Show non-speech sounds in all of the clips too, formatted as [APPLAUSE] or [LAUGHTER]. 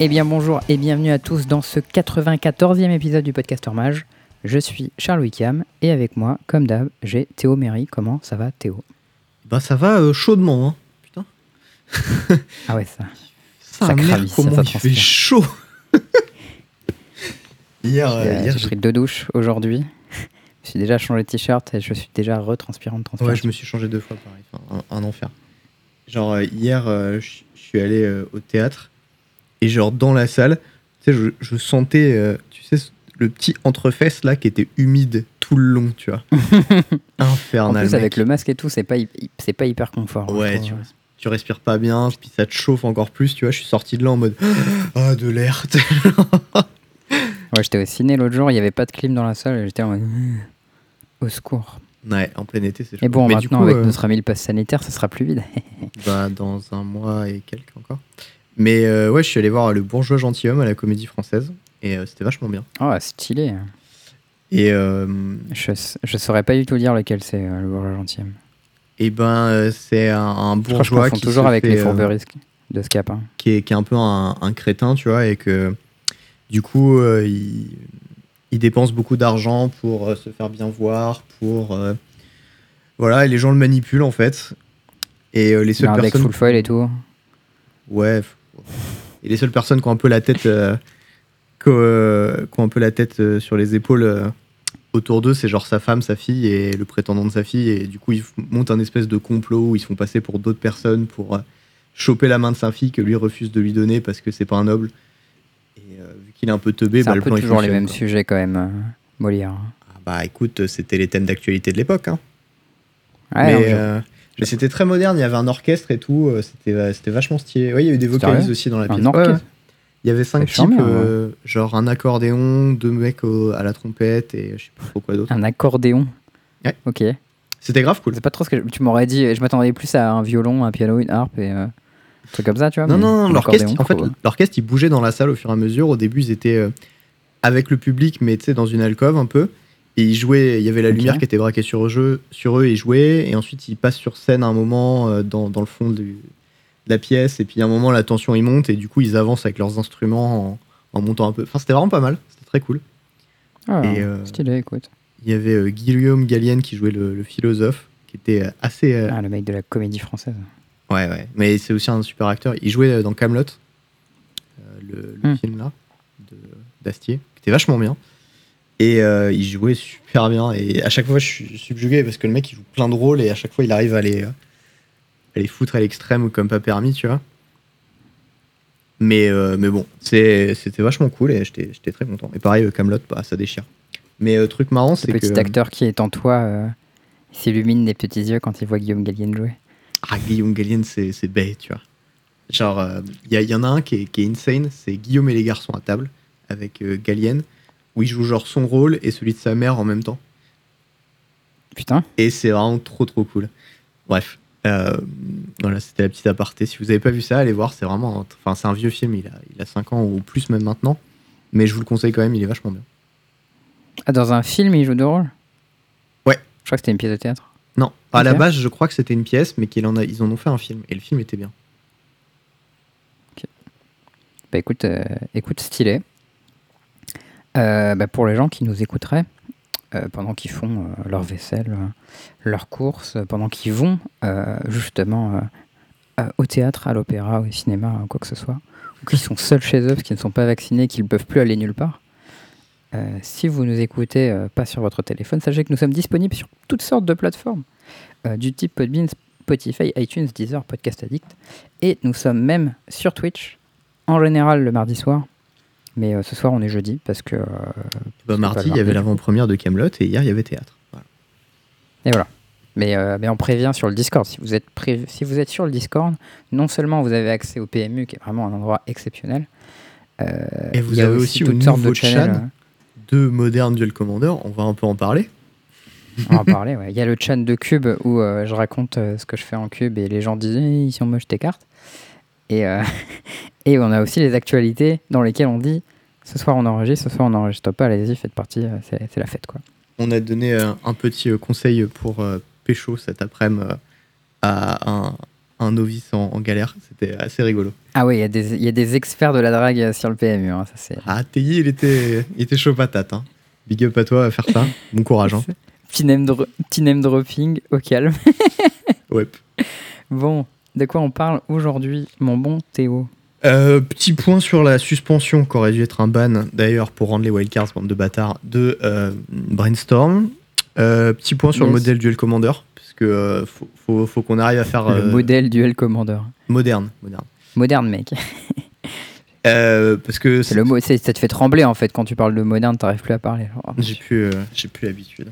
Eh bien bonjour et bienvenue à tous dans ce 94e épisode du podcast Mage. Je suis Charles Wickham et avec moi, comme d'hab, j'ai Théo Méry. Comment ça va Théo? Bah ça va euh, chaudement, hein. Putain. Ah ouais ça. Ça, Ça ici, comment ça il fait chaud [LAUGHS] Hier, euh, hier j'ai pris deux douches aujourd'hui. je suis déjà changé de t-shirt et je suis déjà retranspirant de ouais, transpiration. je me suis changé deux fois pareil, enfin, un, un enfer. Genre euh, hier, euh, je je suis allé euh, au théâtre et genre dans la salle, tu sais, je, je sentais, euh, tu sais, le petit entrefesse là qui était humide tout le long, tu vois. [LAUGHS] en Infernal. plus avec le masque et tout, c'est pas, c'est pas hyper confort. hein, Ouais, tu, respires pas bien, puis ça te chauffe encore plus, tu vois. Je suis sorti de là en mode [GASPS] Ah, de l'air. [LAUGHS] Ouais, j'étais au ciné l'autre jour, il y avait pas de clim dans la salle et j'étais en mode [GASPS] au secours. ouais, en plein été, c'est chaud. Et bon, Mais maintenant du coup, avec euh, notre ami le pass sanitaire, ça sera plus vide. [LAUGHS] bah, dans un mois et quelques encore. Mais euh, ouais, je suis allé voir Le Bourgeois Gentilhomme à la Comédie Française et euh, c'était vachement bien. oh, stylé. Et, euh, Je, je saurais pas du tout dire lequel c'est le bourgeois gentilhomme. et ben, euh, c'est un, un bourgeois qui toujours se avec fait, les fourberies de Scapin. qui, est, qui est un peu un, un crétin, tu vois, et que du coup, il, il dépense beaucoup d'argent pour se faire bien voir, pour. voilà, et les gens le manipulent en fait. Et les seules avec personnes. full foil et tout. Ouais. Et les seules personnes qui ont un peu la tête, euh, qui, ont, euh, qui ont un peu la tête euh, sur les épaules autour d'eux, c'est genre sa femme, sa fille et le prétendant de sa fille. Et du coup, ils montent un espèce de complot où ils se font passer pour d'autres personnes pour choper la main de sa fille que lui refuse de lui donner parce que c'est pas un noble. Et euh, vu qu'il est un peu teubé, bah, un le peu plan toujours les mêmes quoi. sujets quand même, Molière. Ah bah écoute, c'était les thèmes d'actualité de l'époque. Hein. Ouais, mais euh, mais c'était très moderne, il y avait un orchestre et tout, euh, c'était euh, c'était vachement stylé. Ouais, il y a eu des vocalistes aussi dans la pièce. Ouais, ouais. Il y avait cinq types, euh, genre un accordéon, deux mecs au- à la trompette et je sais pas trop quoi d'autre. Un accordéon. Ouais. Ok. C'était grave cool. C'est pas trop ce que je- tu m'aurais dit. Je m'attendais plus à un violon, un piano, une harpe et euh, un truc comme ça, tu vois. Non, non, un l'orchestre, en fait, l'orchestre, il bougeait dans la salle au fur et à mesure. Au début, ils étaient avec le public, mais tu sais, dans une alcôve un peu. Et ils jouaient, il y avait la lumière qui était braquée sur eux, sur eux et ils jouaient. Et ensuite, ils passent sur scène à un moment euh, dans, dans le fond du- de la pièce. Et puis, à un moment, la tension, il monte. Et du coup, ils avancent avec leurs instruments en, en montant un peu. Enfin, c'était vraiment pas mal. C'était très cool. Ah, et, euh, Stylé, écoute. Il y avait euh, Guillaume Gallienne qui jouait le, le philosophe, qui était assez. euh, Ah, le mec de la comédie française. Ouais, ouais. Mais c'est aussi un super acteur. Il jouait dans Camelot, le, le Hmm. film là, d'Astier, qui était vachement bien. Et euh, il jouait super bien. Et à chaque fois, je suis subjugué parce que le mec, il joue plein de rôles et à chaque fois, il arrive à les, euh, à les foutre à l'extrême comme pas permis, tu vois. Mais, euh, mais bon, c'était vachement cool et j'étais j'étais très content. Et pareil, Camelot, bah, ça déchire. Mais euh, truc marrant, Ce c'est que. petit acteur qui est en toi euh, il s'illumine des petits yeux quand il voit Guillaume Gallienne jouer. Ah, Guillaume Gallienne, c'est c'est bête, tu vois. Genre, il y, y en a un qui est, qui est insane, c'est Guillaume et les garçons à table, avec euh, Gallienne, où il joue genre son rôle et celui de sa mère en même temps. Putain. Et c'est vraiment trop trop cool. Bref, euh, voilà, c'était la petite aparté. Si vous avez pas vu ça, allez voir, c'est vraiment. Enfin, c'est un vieux film, il a, il a 5 ans ou plus même maintenant. Mais je vous le conseille quand même, il est vachement bien. Ah, dans un film, il joue deux rôles? Ouais. Je crois que c'était une pièce de théâtre. Non, à la Ok. base, je crois que c'était une pièce, mais qu'ils en, a- ils en ont fait un film. Et le film était bien. Bah écoute, euh, écoute stylé. Euh, bah, pour les gens qui nous écouteraient euh, pendant qu'ils font euh, leur vaisselle, leurs courses, pendant qu'ils vont justement au théâtre, à l'opéra, au cinéma, quoi que ce soit, ou qu'ils sont seuls chez eux parce qu'ils ne sont pas vaccinés, qu'ils ne peuvent plus aller nulle part. si vous nous écoutez pas sur votre téléphone, sachez que nous sommes disponibles sur toutes sortes de plateformes, du type Podbean, Spotify, iTunes, Deezer, Podcast Addict, et nous sommes même sur Twitch en général le mardi soir. Mais euh, ce soir, on est jeudi parce que. Bah, mardi, il y avait l'avant-première de Camelot et hier, il y avait théâtre. Voilà. et voilà. Mais, euh, mais on prévient sur le Discord. Si vous, êtes pré- si vous êtes sur le Discord, non seulement vous avez accès au PMU, qui est vraiment un endroit exceptionnel. euh, Et vous il y a avez aussi au toutes sortes de chat. euh, Deux modernes Duel Commander, on va un peu en parler. On va en parler, ouais. Il y a le chat de Cube où euh, je raconte ce que je fais en Cube et les gens disent Eh, ils sont moches tes cartes. Et, euh, [LAUGHS] et on a aussi les actualités dans lesquelles on dit ce soir on enregistre, ce soir on n'enregistre pas, allez-y, faites partie, euh, c'est la fête quoi. On a donné euh, un petit conseil pour Pécho cet après-midi à un, un novice en, en galère. C'était assez rigolo. Ah oui, il y, a des- il y a des experts de la drague sur le PMU. hein, ça, c'est... Ah, TI, il était, il était chaud patate. Hein. Big up à toi à faire ça. Bon courage. Hein. [LAUGHS] Petit, name dro- petit name dropping au calme. [LAUGHS] Ouais. Bon, de quoi on parle aujourd'hui, mon bon Théo Euh, petit point sur la suspension qu'aurait dû être un ban, d'ailleurs, pour rendre les wildcards, bande de bâtards, de euh, Brainstorm. Euh, petit point sur le modèle Duel Commander, parce que faut, faut- faut qu'on arrive à faire Le modèle Duel Commander. moderne. moderne. Moderne, mec. [LAUGHS] Parce que C'est le mot, ça te fait trembler en fait quand tu parles de moderne, t'arrives plus à parler. genre. J'ai plus, j'ai plus l'habitude.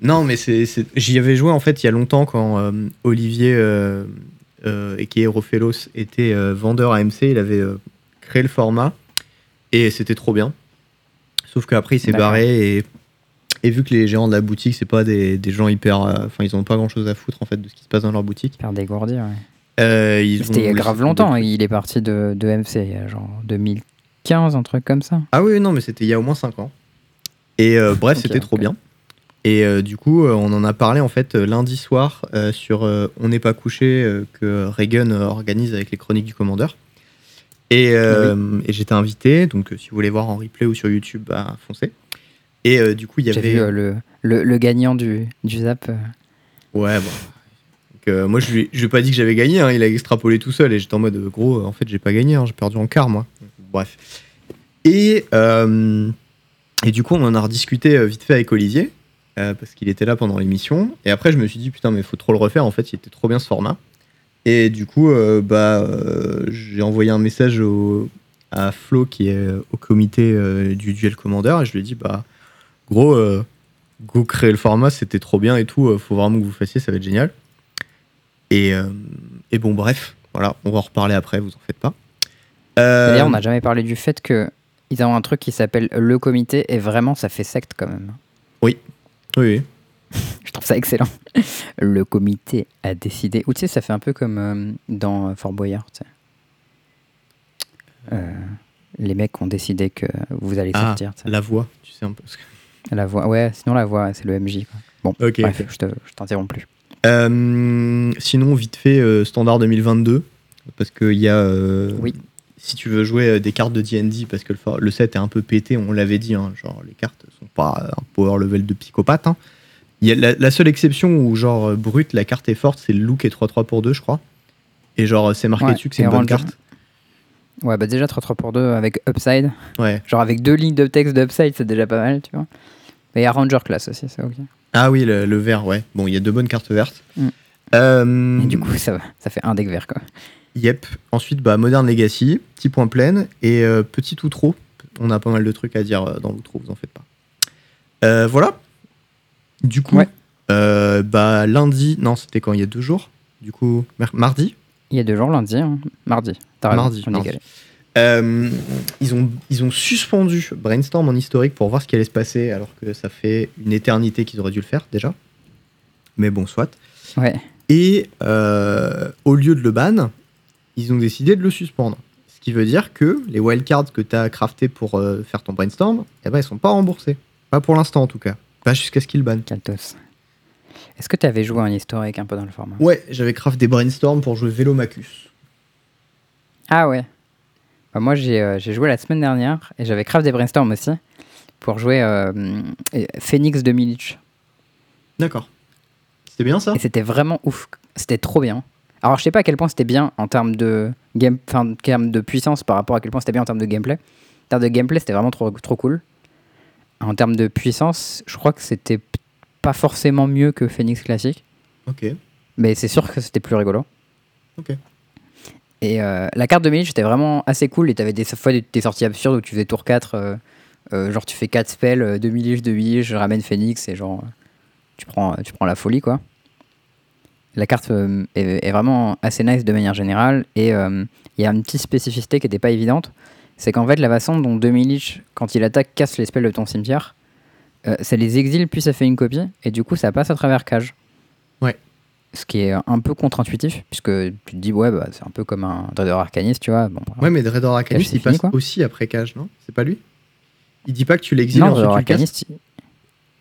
Non, mais c'est, j'y avais joué en fait il y a longtemps quand Olivier et qui est Rofelos était euh, vendeur à MC. Il avait euh, créé le format et c'était trop bien. Sauf qu'après il s'est barré et, et vu que les gérants de la boutique c'est pas des, des gens hyper, euh, enfin ils ont pas grand chose à foutre en fait de ce qui se passe dans leur boutique. Faire dégourdir, ouais. Euh, C'était il y a ont grave longtemps, il est parti de, de MC, il y a genre 2015, un truc comme ça. Ah oui, non, mais c'était il y a au moins 5 ans. Et euh, bref, c'était trop bien. Et euh, du coup, euh, on en a parlé en fait euh, lundi soir euh, sur euh, On n'est pas couché que Reagan organise avec les chroniques du commandeur. Et, et j'étais invité, donc si vous voulez voir en replay ou sur YouTube, bah, foncez. Et du coup, il y avait. vu le, le, le gagnant du, du Zap. Ouais, bon. Donc, moi, je lui, je lui ai pas dit que j'avais gagné, hein, il a extrapolé tout seul et j'étais en mode gros, en fait, j'ai pas gagné, hein, j'ai perdu en quart, moi. Bref. Et, et du coup, on en a rediscuté vite fait avec Olivier, euh, parce qu'il était là pendant l'émission. Et après, je me suis dit, putain, mais faut trop le refaire, en fait, il était trop bien ce format. Et du coup, euh, bah, euh, j'ai envoyé un message au- à Flo, qui est au comité du duel commandeur, et je lui ai dit, bah, gros, go créer le format, c'était trop bien et tout, faut vraiment que vous fassiez, ça va être génial. Et, et bon, bref, voilà, on va en reparler après, vous en faites pas. D'ailleurs, on n'a jamais parlé du fait que ils ont un truc qui s'appelle le comité et vraiment ça fait secte quand même. Oui, oui. Je trouve ça excellent. [LAUGHS] Le comité a décidé. Ou tu sais, ça fait un peu comme euh, dans Fort Boyard. Euh, les mecs ont décidé que vous allez Ah, sortir. la voix, tu sais un peu. ce que- La voix, ouais, sinon la voix, c'est le MJ. Quoi. Bon, Ok, bref, ok. je te- je t'interromps plus. Euh, sinon, vite fait, standard 2022, parce qu'il y a. Oui. Si tu veux jouer euh, des cartes de DD, parce que le, set est un peu pété, on l'avait dit, hein, genre les cartes sont pas un power level de psychopathe. hein. Il y a la, la seule exception où, genre, euh, brut, la carte est forte, c'est le look est 3-3 pour 2, je crois. Et genre, c'est marqué Ouais, dessus que c'est et une bonne carte. Ouais, bah déjà 3 3 pour 2 avec Upside. Ouais. Genre avec deux lignes de texte d'Upside, c'est déjà pas mal, tu vois. Mais il y a Ranger Class aussi, c'est ok. Ah oui, le, le vert, ouais. Bon, il y a deux bonnes cartes vertes. Mm. Euh, Et du coup, ça, va- ça fait un deck vert, quoi. Yep. Ensuite, bah, Modern Legacy, petit point plein et euh, petit outro. On a pas mal de trucs à dire euh, dans l'outro, vous en faites pas. Euh, voilà. Du coup, Ouais. euh, bah, lundi, non, c'était quand il y a deux jours. Du coup, mardi, Il y a deux jours, lundi, hein. mardi. Mardi, on mardi. ils, ont, ils ont suspendu Brainstorm en historique pour voir ce qui allait se passer, alors que ça fait une éternité qu'ils auraient dû le faire déjà. Mais bon, soit. Ouais. Et euh, au lieu de le ban, ils ont décidé de le suspendre. Ce qui veut dire que les wildcards que tu as craftés pour euh, faire ton brainstorm, eh ben, ils sont pas remboursés. Pas pour l'instant en tout cas. Pas jusqu'à ce qu'ils bannent. Caltos. Est-ce que tu avais joué un historique un peu dans le format? Ouais, j'avais craft des brainstorms pour jouer Vélomacus. Ah ouais. Bah, moi, j'ai euh, joué la semaine dernière et j'avais craft des brainstorms aussi pour jouer euh, Phoenix de Milich. D'accord. C'était bien ça? Et c'était vraiment ouf. C'était trop bien. Alors, je sais pas à quel point c'était bien en termes de game, enfin, en termes de puissance par rapport à quel point c'était bien en termes de gameplay. En termes de gameplay, c'était vraiment trop, trop cool. En termes de puissance, je crois que c'était pas forcément mieux que Phoenix classique, Ok. mais c'est sûr que c'était plus rigolo. Ok. Et euh, la carte de Milich était vraiment assez cool et t'avais des fois des, des sorties absurdes où tu faisais tour 4, euh, euh, genre tu fais 4 spells, euh, 2 Milich, 2 Milich, je ramène Phoenix et genre tu prends, tu prends la folie quoi. La carte euh, est, est vraiment assez nice de manière générale et euh, il y a une petite spécificité qui n'était pas évidente, c'est qu'en fait la façon dont 2 Milich, quand il attaque, casse les spells de ton cimetière, euh, ça les exile puis ça fait une copie et du coup ça passe à travers cage. Ouais. Ce qui est un peu contre-intuitif, puisque tu te dis, ouais, bah, c'est un peu comme un Trader Arcanist, tu vois. Bon, Ouais, mais Dreador Arcanist, c'est il fini, passe quoi. aussi après Cage, non? C'est pas lui? Il dit pas que tu l'exiles ensuite Trader tu le casses? Il...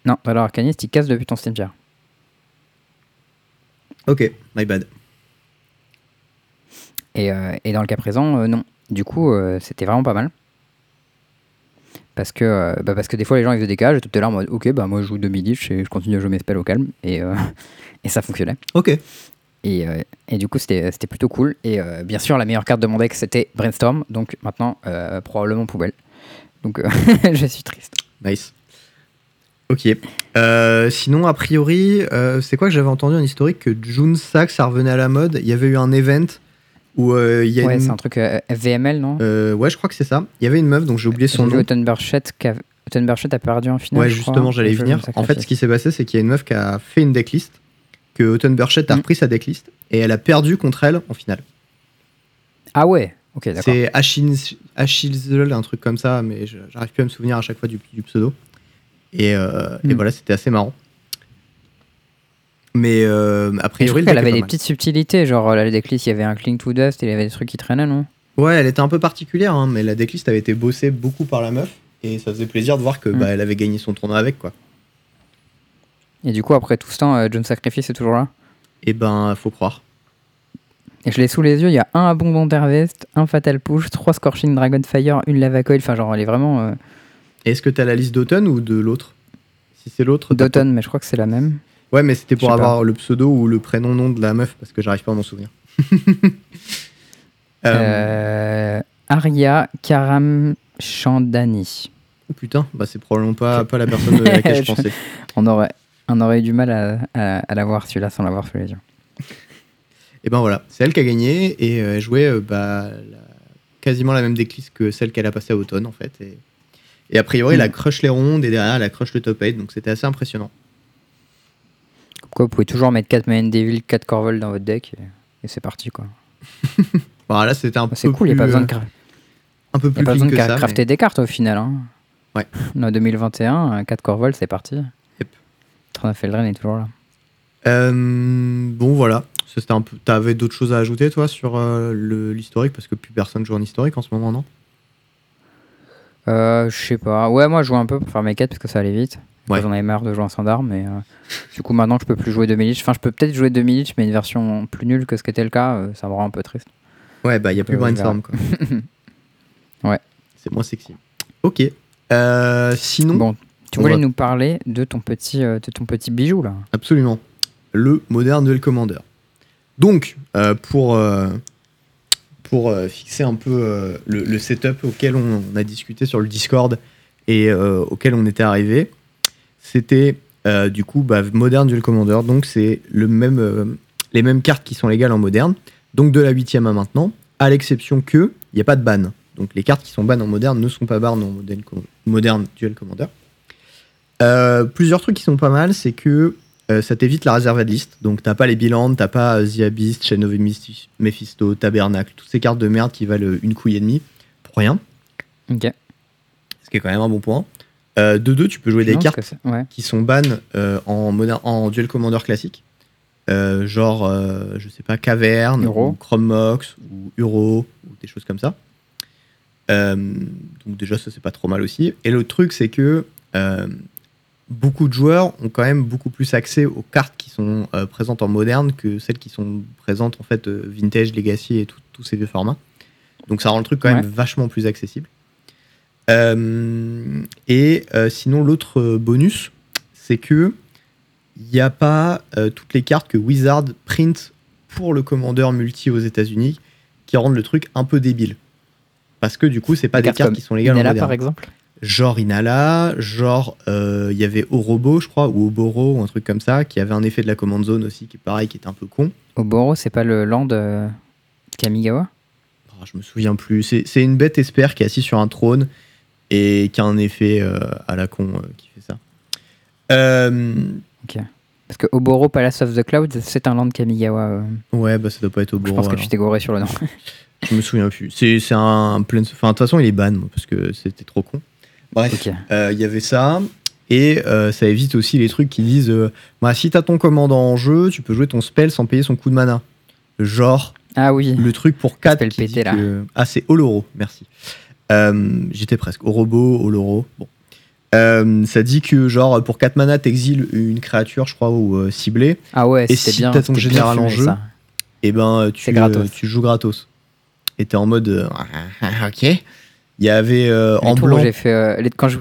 non, Trader Arcanist, il casse depuis ton cimetière. Ok, my bad. Et, euh, et dans le cas présent, euh, non. Du coup, euh, c'était vraiment pas mal. Parce que, bah, parce que des fois, les gens ils faisaient des cages et tout à l'heure en mode Ok, bah moi je joue 2 midich et je continue à jouer mes spells au calme. Et, [LAUGHS] et ça fonctionnait. Ok. Et, euh, et du coup, c'était c'était plutôt cool. Et euh, bien sûr, la meilleure carte de mon deck, c'était Brainstorm. Donc maintenant, euh, probablement poubelle. Donc [LAUGHS] je suis triste. Nice. Ok. Euh, sinon, a priori, euh, c'est quoi que j'avais entendu en historique que June Sack, ça revenait à la mode? Il y avait eu un event où euh, il y a Ouais, une. c'est un truc FVML, non? Ouais, je crois que c'est ça. Il y avait une meuf, donc j'ai oublié son nom. Qui a- Autumn Burchett a perdu en finale. Ouais, justement, j'allais venir. En fait, ce qui s'est passé, c'est qu'il y a une meuf qui a fait une decklist, que Autumn Burchett a Mm. repris sa decklist, et elle a perdu contre elle en finale. Ah ouais, ok, d'accord. C'est Achilles, Achilles, un truc comme ça, mais j'arrive plus à me souvenir à chaque fois du, du pseudo. Et, euh, et Mm. voilà, c'était assez marrant. Mais euh, a priori, trouve le qu'elle deck est avait des petites subtilités, genre la decklist, il y avait un cling to dust, il y avait des trucs qui traînaient, non? Ouais, elle était un peu particulière, hein, mais la decklist avait été bossée beaucoup par la meuf, et ça faisait plaisir de voir que Mm. bah, elle avait gagné son tournoi avec, quoi. Et du coup, après tout ce temps, euh, John Sacrifice est toujours là? Et ben, faut croire. Et je l'ai sous les yeux, il y a un Abondant Harvest, un Fatal Push, trois Scorching Dragonfire, une Lava Coil, enfin genre elle est vraiment euh, Est-ce que t'as la liste d'automne ou de l'autre? Si c'est l'autre. d'automne, mais je crois que c'est la même. Ouais, mais c'était pour pas. avoir le pseudo ou le prénom nom de la meuf, parce que j'arrive pas à m'en souvenir. [LAUGHS] Euh, Euh, Aria Karam Chandani. oh putain, bah c'est probablement pas, pas la personne de laquelle [LAUGHS] je pensais. On aurait, on aurait eu du mal à, à, à l'avoir celui-là sans l'avoir sous les yeux. [LAUGHS] Et ben voilà, c'est elle qui a gagné et euh, elle jouait euh, bah, la- quasiment la même decklist que celle qu'elle a passée à automne en fait. Et, et a priori, elle a Mm. crush les rondes et derrière, elle a crush le top 8, donc c'était assez impressionnant. Comme quoi, vous pouvez toujours mettre 4 Main Devil, 4 Corvol dans votre deck, et, et c'est parti quoi. [LAUGHS] Voilà, là c'était un peu C'est cool, il n'y a pas besoin de, cra- un peu y a plus pas besoin de ça. crafter mais- des cartes au final. Hein. Ouais. En 2021, 4 Corvol, c'est parti. Yep. Est toujours là. Euh, bon voilà. T'avais d'autres choses à ajouter toi sur euh, l'historique? Parce que plus personne joue en historique en ce moment, non? Euh, je sais pas. Ouais, moi je joue un peu pour faire mes quêtes parce que ça allait vite. Ouais. J'en avais marre de jouer en standard, mais euh, du coup maintenant que je peux plus jouer 2 Lich. Enfin, je peux peut-être jouer 2 Lich, mais une version plus nulle que ce qu'était le cas, euh, ça me rend un peu triste. Ouais, bah il y a plus Euh, brainstorm quoi. [LAUGHS] Ouais. C'est moins sexy. Ok. Euh, sinon, Bon, tu voulais va- nous parler de ton petit, de ton petit bijou là. Absolument. Le Modern Duel Commander. Donc, pour, pour euh, fixer un peu euh, le, setup auquel on, a discuté sur le Discord et euh, auquel on était arrivé, c'était du coup bah, Modern Duel Commander. Donc, c'est le même, les mêmes cartes qui sont légales en moderne. Donc, de la 8 à maintenant, à l'exception que il n'y a pas de ban. Donc, les cartes qui sont ban en moderne ne sont pas ban en modern, modern Duel Commander. Plusieurs trucs qui sont pas mal, c'est que euh, ça t'évite la réserve de liste. Donc t'as pas les bilans, t'as pas euh, The Abyss, Chain of Mephisto, Tabernacle, toutes ces cartes de merde qui valent euh, une couille et demie pour rien. Ok. Ce qui est quand même un bon point. Euh, de deux, tu peux jouer des Non, cartes ouais. qui sont ban euh, en, Duel Commander classique. Genre, je sais pas, Caverne, Uro. ou Chrome Mox, ou Uro, ou des choses comme ça. Donc déjà, ça c'est pas trop mal aussi. Et l'autre truc, c'est que beaucoup de joueurs ont quand même beaucoup plus accès aux cartes qui sont euh, présentes en moderne que celles qui sont présentes en fait euh, vintage, legacy et tous ces vieux formats. Donc ça rend le truc quand même vachement plus accessible. Euh, et sinon l'autre bonus, c'est que il n'y a pas toutes les cartes que Wizard print pour le commandeur multi aux États-Unis qui rendent le truc un peu débile. Parce que du coup, c'est pas Des des cartes qui sont légales en moderne par exemple. Genre Inala, genre euh, il y avait Orobo, je crois, ou Oboro, ou un truc comme ça, qui avait un effet de la command zone aussi, qui est pareil, qui était un peu con. Oboro, c'est pas le land euh, Kamigawa? Ah, je me souviens plus. C'est une bête espère qui est assise sur un trône et qui a un effet euh, à la con qui fait ça. Euh, Parce que Oboro Palace of the Clouds, c'est un land Kamigawa. ouais, bah ça doit pas être je Oboro. pense que alors. tu t'es goré sur le nom. Je me souviens plus. C'est un plein. Enfin, de toute façon, il est ban, parce que c'était trop con. Bref. Euh, Il y avait ça. Et euh, ça évite aussi les trucs qui disent euh, bah, si t'as ton commandant en jeu, tu peux jouer ton spell sans payer son coup de mana. Genre Ah oui. le truc pour 4 Spell qui pété, là. que- Ah, c'est Oloro, merci. J'étais presque. Orobo, Oloro. Bon. Ça dit que, genre, pour 4 mana, t'exiles une créature, je crois, ou ciblée. Ah ouais, Et si t'as ton général en jeu. Et ben, tu, tu joues gratos. était en mode [LAUGHS] ok. Il y avait euh, en blanc. j'ai fait, euh, les- quand je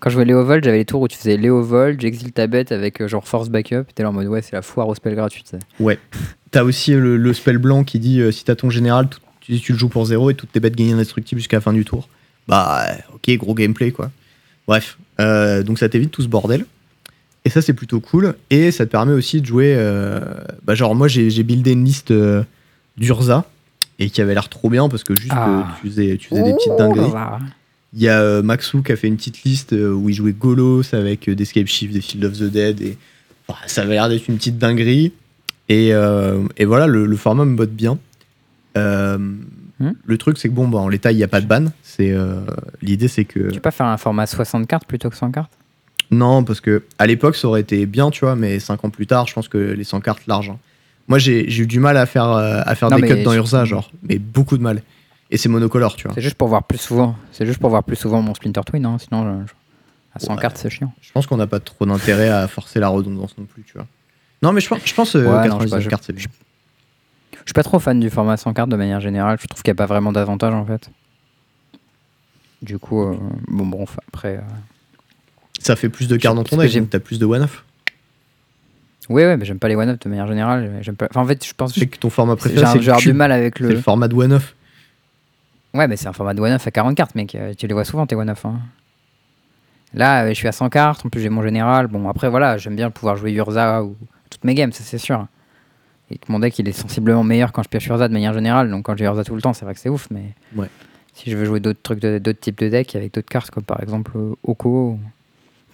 quand je jouais Léovold, j'avais les tours où tu faisais Léovold, j'exile ta bête avec euh, genre force backup. T'es là en mode ouais, c'est la foire au spell gratuit. tu sais. T'as aussi le, le spell blanc qui dit si t'as ton général, tout- tu, tu le joues pour zéro et toutes tes bêtes gagnent indestructibles jusqu'à la fin du tour. Bah, ok, gros gameplay quoi. Bref, donc ça t'évite tout ce bordel. Et ça, c'est plutôt cool. Et ça te permet aussi de jouer. euh, bah, genre, moi, j'ai j'ai buildé une liste euh, d'Urza et qui avait l'air trop bien parce que juste Ah. euh, tu faisais, tu faisais des petites Oh dingueries. là. Il y a euh, Maxou qui a fait une petite liste euh, où il jouait Golos avec des Escape Shift, des Field of the Dead. Et enfin, ça avait l'air d'être une petite dinguerie. Et, euh, et voilà, le, le format me botte bien. Euh, Hmm. Le truc, c'est que bon, bah, en l'état, il n'y a pas de ban. C'est euh, L'idée, c'est que. Tu peux pas faire un format 60 cartes plutôt que 100 cartes? Non, parce que à l'époque, ça aurait été bien, tu vois, mais 5 ans plus tard, je pense que les 100 cartes larges. hein. Moi, j'ai eu du mal à faire, euh, à faire Non, des cuts dans Urza, genre, mais beaucoup de mal. Et c'est monocolore, tu vois. C'est juste pour voir plus souvent. C'est juste pour voir plus souvent mon Splinter Twin, hein, sinon je- à 100 Ouais. cartes c'est chiant. Je pense qu'on n'a pas trop d'intérêt à forcer la redondance non plus, tu vois. Non, mais je pense, je pense euh, Ouais, non, je sais 99 pas, je- cartes, c'est bien. Je suis pas trop fan du format 100 cartes de manière générale. Je trouve qu'il n'y a pas vraiment d'avantage en fait. Du coup, euh, bon, bon, après. euh, Ça fait plus de cartes dans ton deck, t'as plus de one-off. Ouais, ouais, mais j'aime pas les one-up de manière générale. J'aime pas... enfin, en fait, je pense que que ton format préféré, c'est le, du cube. mal avec C'est le le. format de one-off. Ouais, mais c'est un format de one-up à 40 cartes, mec. Euh, Tu les vois souvent tes one-up. hein. Là, euh, je suis à 100 cartes. En plus, j'ai mon général. Bon, après, voilà, j'aime bien pouvoir jouer Urza ou toutes mes games, ça c'est sûr. Et que mon deck, il est sensiblement meilleur quand je pioche Urza de manière générale. Donc, quand j'ai Urza tout le temps, c'est vrai que c'est ouf. Mais Ouais. si je veux jouer d'autres trucs, d'autres types de decks avec d'autres cartes, comme par exemple euh, Oko,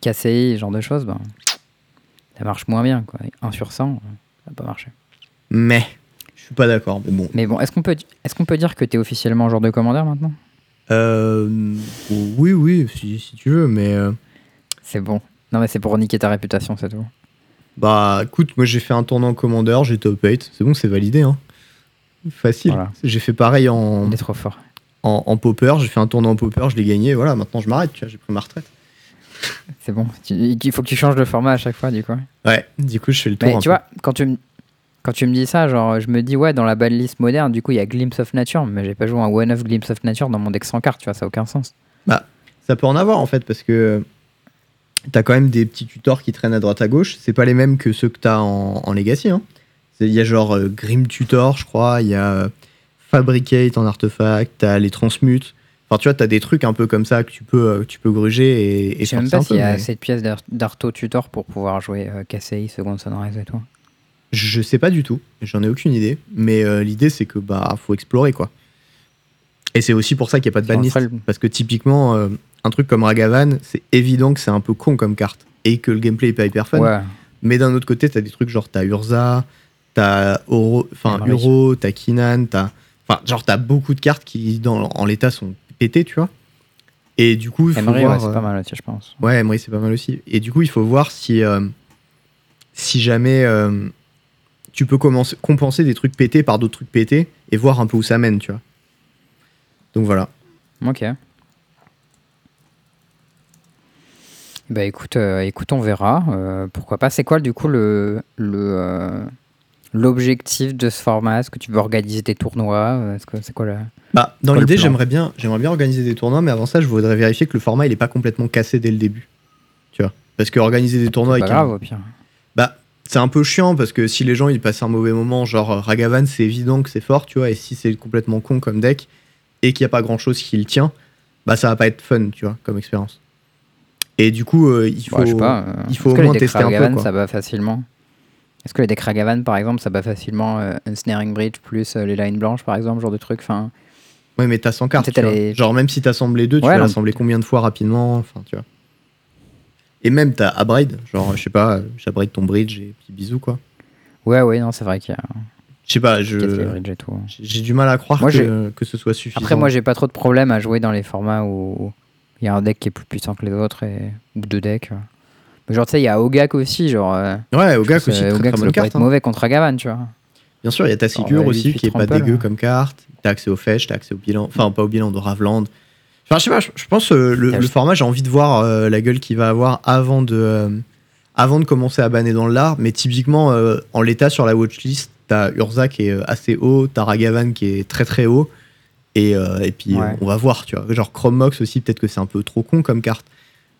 KCI, ce genre de choses, ben, ça marche moins bien. Quoi. 1 sur 100, euh, ça va pas marcher. Mais, je suis pas d'accord, mais bon. Mais bon, est-ce qu'on peut, est qu'on peut dire que tu es officiellement joueur de commandeur maintenant? Euh, oui, oui, si, si tu veux, mais. euh, C'est bon. Non, mais c'est pour niquer ta réputation, c'est tout. bah, écoute, moi j'ai fait un tournant en commandeur, j'ai top 8. C'est bon, c'est validé, hein. Facile. Voilà. J'ai fait pareil en, Il est trop fort. en, en popper, j'ai fait un tournant en popper, je l'ai gagné, voilà, maintenant je m'arrête, tu vois, j'ai pris ma retraite. C'est bon. Il faut que tu changes de format à chaque fois, du coup. Ouais, du coup, je fais le tour. Mais tu peu. vois, quand tu, me, quand tu me dis ça, genre, je me dis, ouais, dans la bad list moderne, du coup, il y a Glimpse of Nature, mais j'ai pas joué un one-off Glimpse of Nature dans mon deck sans carte, tu vois, ça a aucun sens. Ça peut en avoir en fait parce que t'as quand même des petits tutors qui traînent à droite à gauche. C'est pas les mêmes que ceux que t'as en, en Legacy. hein. C'est- Il y a genre euh, Grim Tutor, je crois. Il y a euh, Fabricate en artefact. T'as les Transmute. Enfin, tu vois, t'as des trucs un peu comme ça que tu peux, euh, que tu peux gruger et, et Je sais même pas s'il y a mais assez de pièces d'Ar- d'Arto Tutor pour pouvoir jouer euh, KCI, Second Sunrise et tout. Je sais pas du tout. J'en ai aucune idée. Mais euh, l'idée, c'est que bah faut explorer quoi. Et c'est aussi pour ça qu'il n'y a pas de banlist. Parce que typiquement, euh, un truc comme Ragavan, c'est évident que c'est un peu con comme carte. Et que le gameplay est pas hyper fun. Ouais, Mais d'un autre côté, t'as des trucs genre t'as Urza, t'as Oro, enfin. Uro, t'as Kinan, t'as, enfin genre t'as beaucoup de cartes qui dans en l'état sont pétées, tu vois. Et du coup, il faut Emery, ouais, c'est euh, pas mal aussi, je pense. Ouais, Emery c'est pas mal aussi. Et du coup, il faut voir si euh, si jamais euh, tu peux commencer compenser des trucs pétés par d'autres trucs pétés et voir un peu où ça mène, tu vois. Donc voilà. Ok. Bah écoute, euh, écoute, on verra. pourquoi pas. C'est quoi du coup le le l'objectif de ce format? Est-ce que tu veux organiser des tournois? Est-ce que c'est quoi la Bah, dans l'idée, j'aimerais bien, j'aimerais bien organiser des tournois, mais avant ça, je voudrais vérifier que le format il est pas complètement cassé dès le début. Tu vois? Parce que organiser des tournois C'est pas un- grave au pire. Bah, c'est un peu chiant parce que si les gens ils passent un mauvais moment, genre euh, Ragavan, c'est évident que c'est fort, tu vois, et si c'est complètement con comme deck et qu'il n'y a pas grand chose qui le tient, bah ça va pas être fun, tu vois, comme expérience. Et du coup, euh, il faut. Ouais, je sais pas. euh, il faut est-ce au que moins tester un peu, quoi. ça va facilement. Est-ce que les decks Ragavan, par exemple, ça bat facilement euh, un Snaring Bridge plus euh, les lines blanches, par exemple, genre de truc Enfin, Ouais, mais t'as 100 cartes. Tu vois. Genre, même si t'assembles les deux, tu Ouais, vas l'assembler combien de fois rapidement Enfin, tu vois. Et même, t'as Abraid, genre, je sais pas, j'abride ton bridge et puis bisous, quoi. ouais, ouais, non, c'est vrai qu'il y a, Je sais pas, je. tout. J'ai du mal à croire Moi, que, que ce soit suffisant. Après, moi, j'ai pas trop de problème à jouer dans les formats où il y a un deck qui est plus puissant que les autres et... ou deux decks. Mais genre, tu sais, il y a Ogak aussi. Genre, euh, Ouais, Ogak aussi, euh, très, Ogak, très ça carte. être hein. mauvais contre Agavan, tu vois. Bien sûr, il y a ta ouais, aussi 8-8 qui est pas dégueu comme carte. T'as accès aux fèches, t'as accès au bilan. Enfin, pas au bilan de Ravland. Enfin, je sais pas, je, pense euh, le, format, j'ai envie de voir euh, la gueule qu'il va avoir avant de, euh, avant de commencer à banner dans le lard. Mais typiquement, en l'état sur la watchlist, t'as Urza qui est assez haut, t'as Ragavan qui est très très haut. Et, et puis, Ouais. on va voir, tu vois. Genre, Chrome Mox aussi, peut-être que c'est un peu trop con comme carte.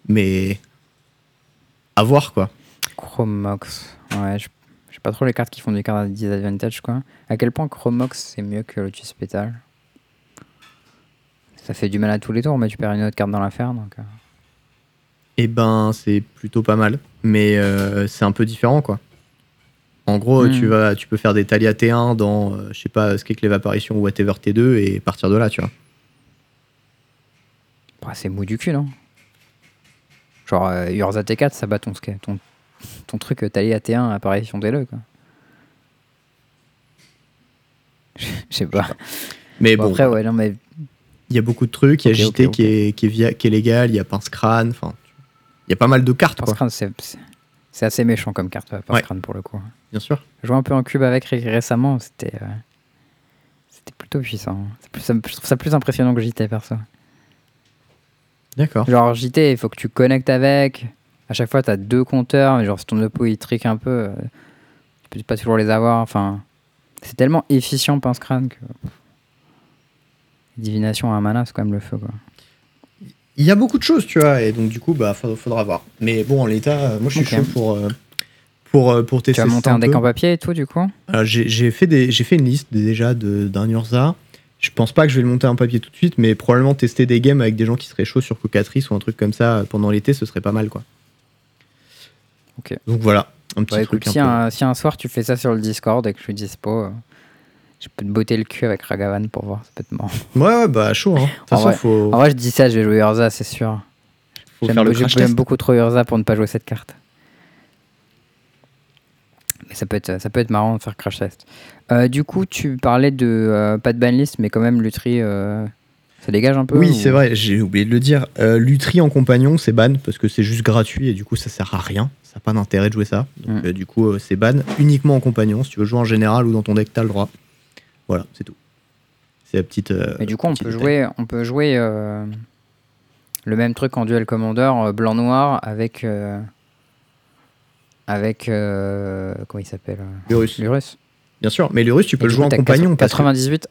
Mais. À voir, quoi. Chromox. Ouais, je sais pas trop les cartes qui font des cartes à disadvantage, quoi. À quel point Chromox c'est mieux que Lotus Petal? Ça fait du mal à tous les tours, mais tu perds une autre carte dans l'affaire, donc. euh, Et ben, c'est plutôt pas mal. Mais euh, c'est un peu différent, quoi. En gros, Hmm. tu, vas, tu peux faire des Talia T1 dans, euh, je sais pas, ce qu'est que l'évaporation ou whatever T2 et partir de là, tu vois. bah, c'est mou du cul, non? Genre, euh, Urza T4, ça bat ton, ton, ton truc euh, Thalia T1, apparition T2, quoi. [LAUGHS] Je sais pas. Mais Bon, bon, après, ouais, non, mais il y a beaucoup de trucs. Il y a JT Qui, est, qui, est via- qui est légal, il y a Pince Crâne, enfin, il y a pas mal de cartes, quoi. Pince-Crâne, c'est assez méchant comme carte, Ouais. Pince-Crâne, pour le coup. Bien sûr. J'ai joué un peu en cube avec ré- récemment, c'était euh, c'était plutôt puissant. Plus- ça je trouve ça plus impressionnant que JT perso. D'accord. Genre JT, il faut que tu connectes avec. À chaque fois, tu as deux compteurs, mais genre si ton oppo il trick un peu, euh, tu peux pas toujours les avoir. Enfin, c'est tellement efficient pince crâne que. Divination à un mana, c'est quand même le feu quoi. Il y a beaucoup de choses, tu vois, et donc du coup, bah, faudra, faudra voir. Mais bon, en l'état, euh, moi, je suis Ok. chaud pour, euh, pour, pour Tu tester as monté un deck peu. en papier et tout du coup? Alors, J'ai j'ai fait, des- j'ai fait une liste déjà de- d'un Urza. Je pense pas que je vais le monter en papier tout de suite, mais probablement tester des games avec des gens qui seraient chauds sur Cocatrice ou un truc comme ça pendant l'été, ce serait pas mal, quoi. Ok. Donc voilà, un petit truc écoute, un si peu. un, si un soir tu fais ça sur le Discord et que je suis dispo, euh, je peux te botter le cul avec Ragavan pour voir, ça peut être marrant. Ouais, ouais, bah chaud, hein. En façon, vrai- faut, En vrai, je dis ça, je vais jouer Urza, c'est sûr. J'aime beaucoup trop Urza pour ne pas jouer cette carte. Mais ça peut être, ça peut être marrant de faire crash test. Euh, du coup, tu parlais de euh, pas de banlist, mais quand même Lutri, euh, ça dégage un peu Oui, ou- c'est vrai, j'ai oublié de le dire. Lutri en compagnon, c'est ban parce que c'est juste gratuit et du coup, ça sert à rien. Ça n'a pas d'intérêt de jouer ça. Donc, Mm. du coup, c'est ban uniquement en compagnon. Si tu veux jouer en général ou dans ton deck, t'as le droit. Voilà, c'est tout. C'est la petite. Mais du coup, on peut jouer, on peut jouer le même truc en duel commander euh, blanc-noir avec. avec. comment il s'appelle Lurus. Lurus. Bien sûr, mais Lurus, tu peux le jouer coup, en compagnon. parce que- 98.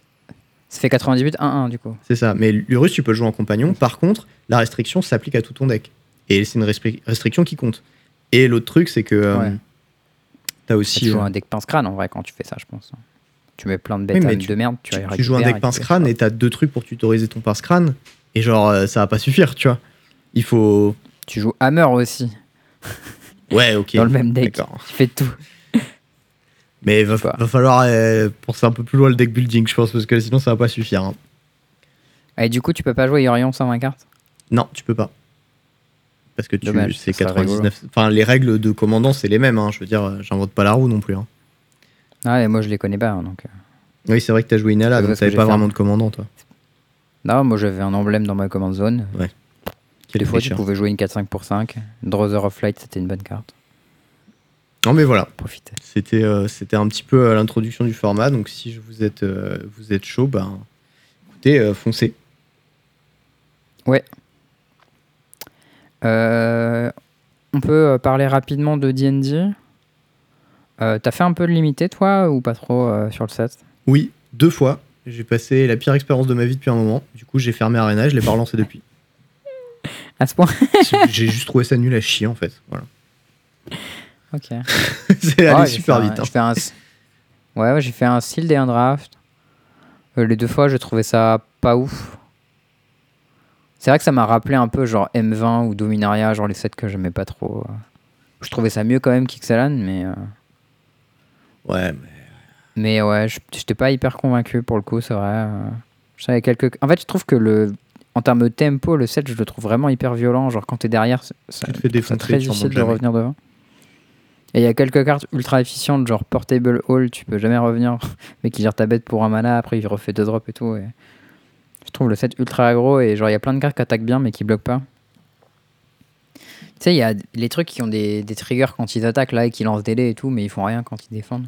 Ça fait 98-1-1 du coup. C'est ça, mais Lurus, tu peux le jouer en compagnon. Par contre, la restriction s'applique à tout ton deck. Et c'est une restri- restriction qui compte. Et l'autre truc, c'est que. euh, Ouais. T'as Tu aussi. joues euh, un deck pince-crâne en vrai quand tu fais ça, je pense. Tu mets plein de Oui, bêtes tu- de merde, tu, tu, tu joues un deck et tu pince fais crâne ça. et t'as deux trucs pour tutoriser ton pince crâne. Et genre, euh, ça va pas suffire, tu vois. Il faut. Tu joues Hammer aussi, Ouais, ok. dans le même deck. Tu fais tout. Mais va, Quoi. va falloir euh, penser un peu plus loin le deck building, je pense, parce que sinon ça va pas suffire. hein. Et du coup, tu peux pas jouer Yorion sans 20 cartes Non, tu peux pas. Parce que tu, c'est ça serait 99. Enfin, les règles de commandant, c'est les mêmes. hein. Je veux dire, euh, j'invente pas la roue non plus. hein. Ah, et moi je les connais pas, hein, donc. euh. Oui, c'est vrai que t'as joué Inala, donc t'avais pas un- vraiment de commandant, toi. Non, moi j'avais un emblème dans ma command zone. Quel Des fois, tu pouvais jouer une 4-5 pour 5. Drother of Light, c'était une bonne carte. Non, mais voilà. Profitez. C'était euh, c'était un petit peu euh, l'introduction du format. Donc, si vous êtes, euh, vous êtes chaud, ben, écoutez, euh, foncez. Euh, on peut parler rapidement de D&D. T'as fait un peu de limité, toi, ou pas trop sur le set? Oui, deux fois. J'ai passé la pire expérience de ma vie depuis un moment. Du coup, j'ai fermé Arena je l'ai pas relancé depuis. [LAUGHS] À ce point J'ai- j'ai juste trouvé ça nul à chier, en fait. Voilà. Ok. [LAUGHS] c'est allé j'ai super un- vite. hein. j'ai fait un s- Ouais, ouais, j'ai fait un style et un draft. Euh, les deux fois, j'ai trouvé ça pas ouf. C'est vrai que ça m'a rappelé un peu genre M20 ou Dominaria, genre les sets que j'aimais pas trop. Je trouvais ça mieux quand même qu'Ixalan, mais, euh, Ouais, mais mais ouais, je- j'étais pas hyper convaincu pour le coup, c'est vrai. euh. J'avais quelques... En fait, je trouve que le... en termes de tempo, le set, je le trouve vraiment hyper violent. Genre quand t'es derrière, c'est- ça, je défoncer, très difficile de jamais. revenir devant. Et il y a quelques cartes ultra efficientes, genre Portable Hall, tu peux jamais revenir, [LAUGHS] mais qui gère ta bête pour un mana, après il refait deux drops et tout. Et... Je trouve le set ultra aggro et genre il y a plein de cartes qui attaquent bien mais qui bloquent pas. Tu sais, il y a les trucs qui ont des, des triggers quand ils attaquent là et qui lancent des dés et tout, mais ils font rien quand ils défendent.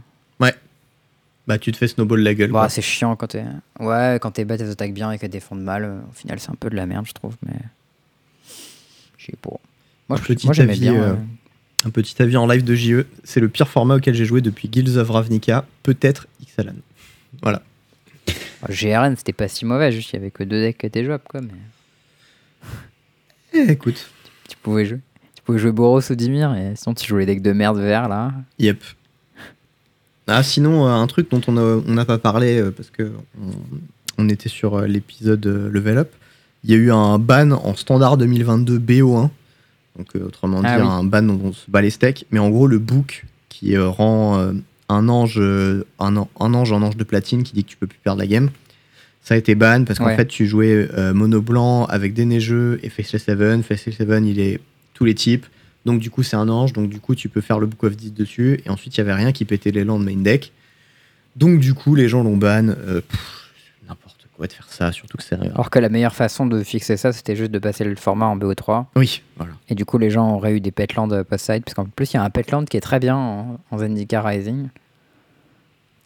bah, tu te fais snowball la gueule. Bah, c'est chiant quand t'es. Ouais, quand tes bêtes elles attaquent bien et qu'elles défendent mal, au final c'est un peu de la merde, je trouve, mais. Je sais pas. Moi, j'aimais bien. euh, euh, Un petit avis en live de JE. C'est le pire format auquel j'ai joué depuis Guilds of Ravnica, peut-être Ixalan. Voilà. GRN, c'était pas si mauvais, juste il y avait que deux decks qui étaient jouables, quoi. Mais Eh, écoute. tu pouvais jouer. Tu pouvais jouer Boros ou Dimir, et sinon tu jouais les decks de merde vert, là. Yep. Ah, sinon, euh, un truc dont on n'a pas parlé, euh, parce que on, on était sur euh, l'épisode Level Up, il y a eu un ban en standard 2022 BO1. Donc, euh, autrement Ah dit, oui. un ban dont on se bat les steaks. Mais en gros, le book qui euh, rend euh, un, ange, un, an- un ange en ange de platine qui dit que tu peux plus perdre la game. Ça a été ban parce qu'en Ouais. fait, tu jouais euh, mono blanc avec des neigeux et Faceless Seven. Faceless Seven, il est tous les types. Donc du coup c'est un ange, donc du coup tu peux faire le Book of Deed dessus, et ensuite il y avait rien qui pétait les lands de main deck. Donc du coup les gens l'ont ban, euh, pff, quoi de faire ça, surtout que c'est. Alors que la meilleure façon de fixer ça, c'était juste de passer le format en BO3. Oui, voilà. Et du coup, les gens auraient eu des petlands euh, post-side. Parce qu'en plus, il y a un petland qui est très bien en, en Zendikar Rising.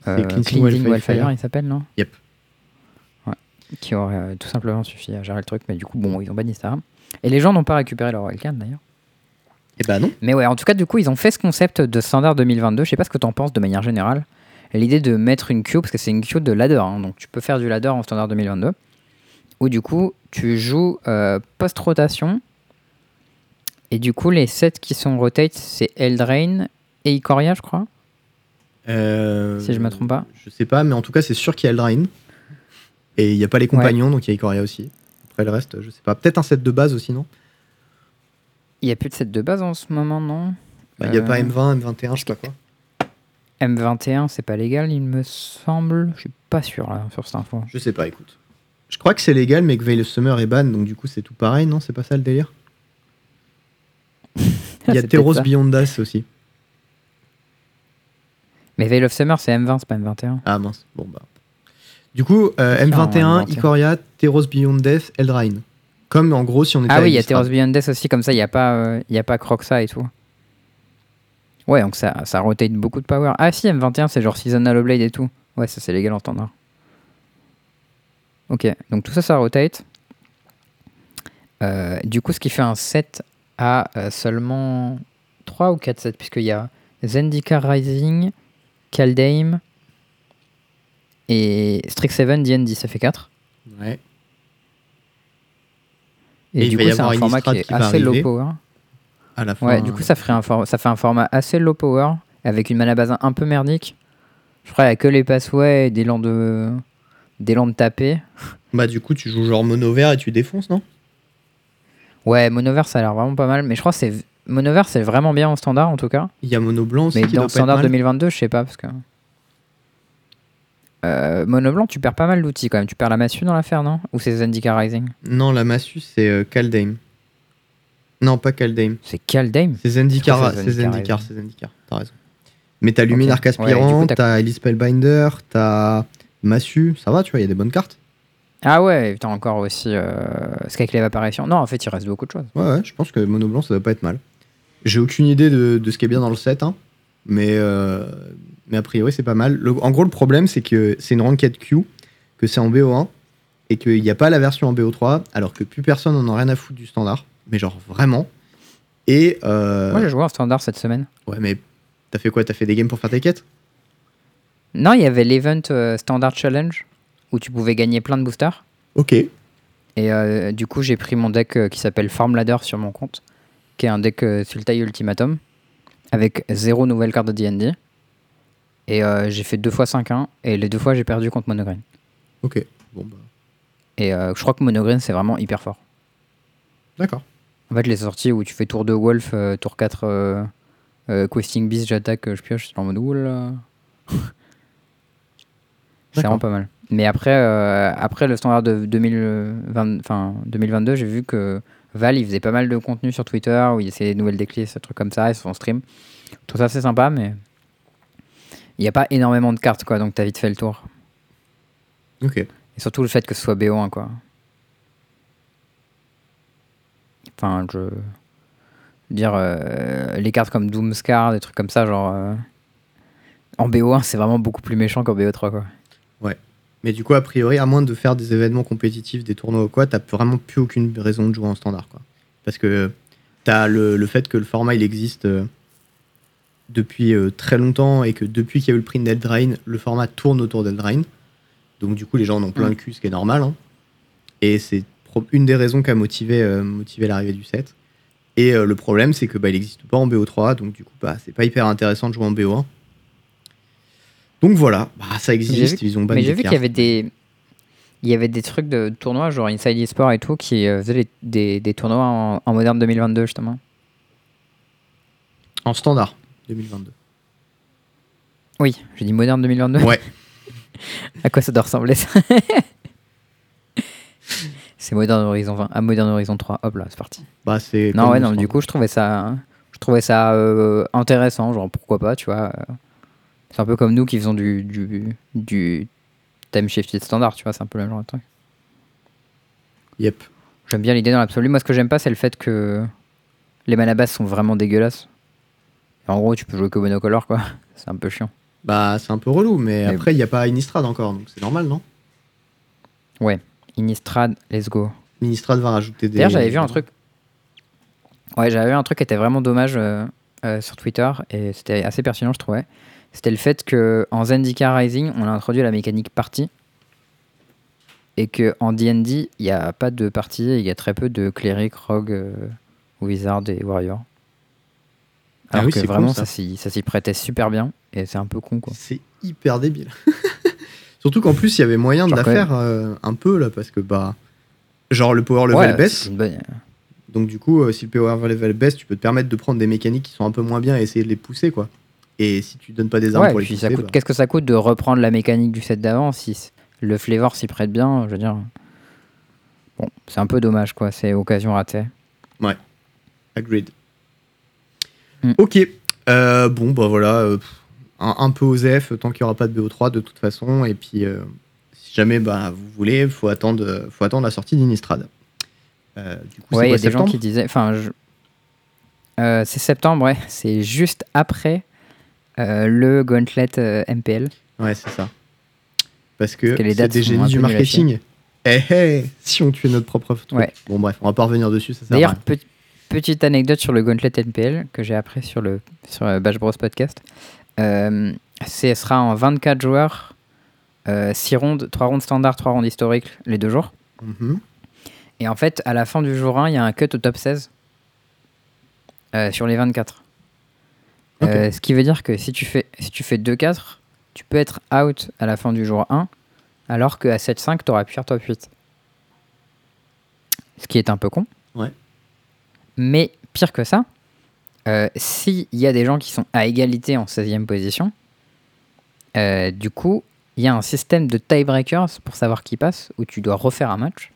Euh, C'est Cleansing Cleansing Wildfire. Wildfire, il s'appelle, non? Yep. Ouais. Qui aurait euh, tout simplement suffi à gérer le truc. Mais du coup, bon, ils ont banni ça. Et les gens n'ont pas récupéré leur wildcard d'ailleurs. Et bah non. Mais ouais, en tout cas, du coup, ils ont fait ce concept de standard 2022. Je sais pas ce que tu en penses de manière générale. L'idée de mettre une queue, parce que c'est une queue de ladder. hein, donc tu peux faire du ladder en standard 2022. Où du coup, tu joues euh, post-rotation. Et du coup, les sets qui sont rotate, c'est Eldraine et Ikoria, je crois. Euh, Si je me trompe pas. Je sais pas, mais en tout cas c'est sûr qu'il y a Eldraine. Et il n'y a pas les compagnons, donc il y a Ikoria aussi. Après le reste, je sais pas. Peut-être un set de base aussi, non? Il n'y a plus de set de base en ce moment, non? Bah, Il n'y a Euh, pas M20, M21, je sais pas quoi. M21, c'est pas légal, il me semble. Je suis pas sûr là, sur cette info. Je sais pas, écoute. Je crois que c'est légal, mais que Veil of Summer est ban, donc du coup c'est tout pareil, non? C'est pas ça le délire? [LAUGHS] Il y a Teros ça. Beyond Das aussi. Mais Veil of Summer, c'est M20, c'est pas M21. Ah mince, bon bah. Du coup, euh, Tiens, M21, M21. Ikoria, Teros Beyond Death, Eldraine. Comme en gros si on était Ah oui, il y a. Teros Beyond Death aussi, comme ça, il n'y a pas, euh, y a pas Croxa et tout. Ouais, donc ça, ça rotate beaucoup de power. Ah si, M21, c'est genre Seasonal Blade et tout. Ouais, ça c'est légal en standard. Ok, donc tout ça, ça rotate. Euh, du coup, ce qui fait un set à euh, seulement 3 ou 4 sets, puisqu'il y a Zendikar Rising, Kaldheim et Strixhaven D&D, ça fait 4. Ouais. Et, Et du coup, c'est un format qui est qui assez low power. À la fin. Ouais, du coup, ça, ferait un ça fait un format assez low power, avec une mana base un peu merdique. Je crois qu'il n'y a que les passways et des lands de, des lands de taper. Bah du coup tu joues genre mono vert et tu défonces, non? Ouais, Monover, ça a l'air vraiment pas mal. Mais je crois que c'est. Monover, c'est vraiment bien en standard, en tout cas. Il y a mono blanc aussi Mais qui dans doit le pas être standard mal. 2022, je sais pas, parce que. Euh, Mono blanc, tu perds pas mal d'outils quand même. Tu perds la massue dans l'affaire, non? Ou c'est Zendikar Rising? Non, la massue c'est euh, Kaldheim. Non, pas Kaldheim. C'est Kaldheim C'est Zendikar, c'est Zendikar, c'est Zendikar, t'as raison. Mais t'as Lumine Ok. Arc Ouais, du coup, Aspirant, t'as- Elise Spellbinder, t'as Massu, ça va, tu vois, il y a des bonnes cartes. Ah ouais, t'as encore aussi euh, Skyclave Apparition. Non, en fait, il reste beaucoup de choses. Ouais, ouais, je pense que Mono Blanc, ça doit pas être mal. J'ai aucune idée de, de ce qui est bien dans le set, hein, mais, euh, mais a priori, c'est pas mal. Le- en gros, le problème, c'est que c'est une ranked Q, que c'est en BO1, et qu'il n'y a pas la version en BO3, alors que plus personne en a rien à foutre du standard, mais genre vraiment. Et. euh, Moi, j'ai joué en standard cette semaine. ouais, mais t'as fait quoi? T'as fait des games pour faire tes quêtes? Non, il y avait l'event euh, Standard Challenge où tu pouvais gagner plein de boosters. Ok. Et euh, du coup, j'ai pris mon deck qui s'appelle Farm Ladder sur mon compte, qui est un deck Sultai Ultimatum, avec zéro nouvelle carte de D&D. Et j'ai fait deux fois 5-1, et les deux fois, j'ai perdu contre Monogreen. Ok. Bon, bah. Et je crois que Monogreen, c'est vraiment hyper fort. D'accord. En fait, les sorties où tu fais tour 2 Wolf, euh, tour 4 euh, euh, Questing Beast, j'attaque, je pioche, c'est en mode oula. c'est vraiment pas mal. Mais après, après le standard de 2020, enfin, 2022, j'ai vu que Val, il faisait pas mal de contenu sur Twitter où il essayait des nouvelles decklists, des trucs comme ça, et son stream. Tout ça, c'est sympa, mais il n'y a pas énormément de cartes, quoi, donc t'as vite fait le tour. Ok. Et surtout le fait que ce soit BO1, quoi. Enfin, je. dire, euh, les cartes comme Doomscar, des trucs comme ça, genre. euh, En BO1, c'est vraiment beaucoup plus méchant qu'en BO3, quoi. Mais du coup, a priori, à moins de faire des événements compétitifs, des tournois ou quoi, t'as vraiment plus aucune raison de jouer en standard. Quoi. Parce que t'as le, le fait que le format il existe euh, depuis très longtemps et que depuis qu'il y a eu le print d'Eldraine, le format tourne autour d'Eldraine. Donc du coup, les gens en ont plein le cul, ce qui est normal. hein. Et c'est une des raisons qui a motivé, euh, motivé l'arrivée du set. Et euh, le problème, c'est que bah, il n'existe pas en BO3, donc du coup, bah, c'est pas hyper intéressant de jouer en BO1. Donc voilà, bah, ça existe, vu- ils ont banni Mais j'ai des vu qu'il y avait des. Il y avait des trucs de tournois, genre Inside eSport et tout, qui euh, faisaient les- des, des tournois en, en moderne 2022, justement. En standard, 2022. Oui, j'ai dit moderne 2022. Ouais. [LAUGHS] à quoi ça doit ressembler ça? [LAUGHS] C'est Modern Horizon 20. Ah, Modern Horizon 3. Hop là, c'est parti. Bah, c'est Non, ouais, non, du coup, je trouvais ça, je trouvais ça euh, intéressant. Genre, pourquoi pas, tu vois. C'est un peu comme nous qui faisons du, du, du time shifted standard, tu vois. C'est un peu le genre de truc. Yep. J'aime bien l'idée dans l'absolu. Moi, ce que j'aime pas, c'est le fait que les manabas sont vraiment dégueulasses. En gros, tu peux jouer que monocolore, quoi. [LAUGHS] C'est un peu chiant. Bah, c'est un peu relou, mais, Mais- après, il n'y a pas Innistrad encore, donc c'est normal, non? Ouais. Innistrad, let's go. Innistrad va rajouter des. D'ailleurs, j'avais vu un truc. Ouais, j'avais vu un truc qui était vraiment dommage euh, euh, sur Twitter et c'était assez pertinent, je trouvais. C'était le fait que en Zendika Rising, on a introduit la mécanique partie et que en D&D, il n'y a pas de partie, et il y a très peu de cléric, rogue, euh, wizard et warrior. Ah Alors oui, que c'est con, vraiment, ça s'y prêtait super bien et c'est un peu con quoi. C'est hyper débile. [LAUGHS] Surtout qu'en plus, il y avait moyen de la faire euh, un peu, là, parce que, bah. Genre, le power level Ouais, baisse. bonne- Donc du coup, euh, si le power level baisse, tu peux te permettre de prendre des mécaniques qui sont un peu moins bien et essayer de les pousser, quoi. Et si tu donnes pas des armes Ouais, pour les pousser, bah, Qu'est-ce que ça coûte de reprendre la mécanique du set d'avant si le flavor s'y prête bien Je veux dire. Bon, c'est un peu dommage, quoi. C'est occasion ratée. agreed. Mm. Ok. Euh, bon, bah voilà. Un, un peu OZEF tant qu'il n'y aura pas de BO3 de toute façon. Et puis, euh, si jamais bah, vous voulez, faut attendre, faut attendre la sortie d'Innistrad. Euh, du coup, Ouais, il y a des gens qui disaient. Enfin, je- euh, c'est septembre, ouais. C'est juste après le Gauntlet MPL. Ouais, c'est ça. Parce que, que les c'est des génies du marketing. Eh, eh, si on tuait notre propre truc. Ouais. Bon, bref, on va pas revenir dessus, ça D'ailleurs, petite anecdote sur le Gauntlet MPL que j'ai appris sur le sur Bash Bros Podcast. Euh, ce sera en 24 joueurs, 6 rondes, 3 rondes standard, 3 rondes historiques les deux jours. Mhm. Et en fait, à la fin du jour 1, il y a un cut au top 16 euh, sur les 24. Ok. Euh, ce qui veut dire que si tu fais, si tu fais 2-4, tu peux être out à la fin du jour 1, alors qu'à 7-5, tu aurais pu faire top 8. Ce qui est un peu con. Ouais. Mais pire que ça, euh, s'il y a des gens qui sont à égalité en 16e position, euh, du coup, il y a un système de tiebreakers pour savoir qui passe, où tu dois refaire un match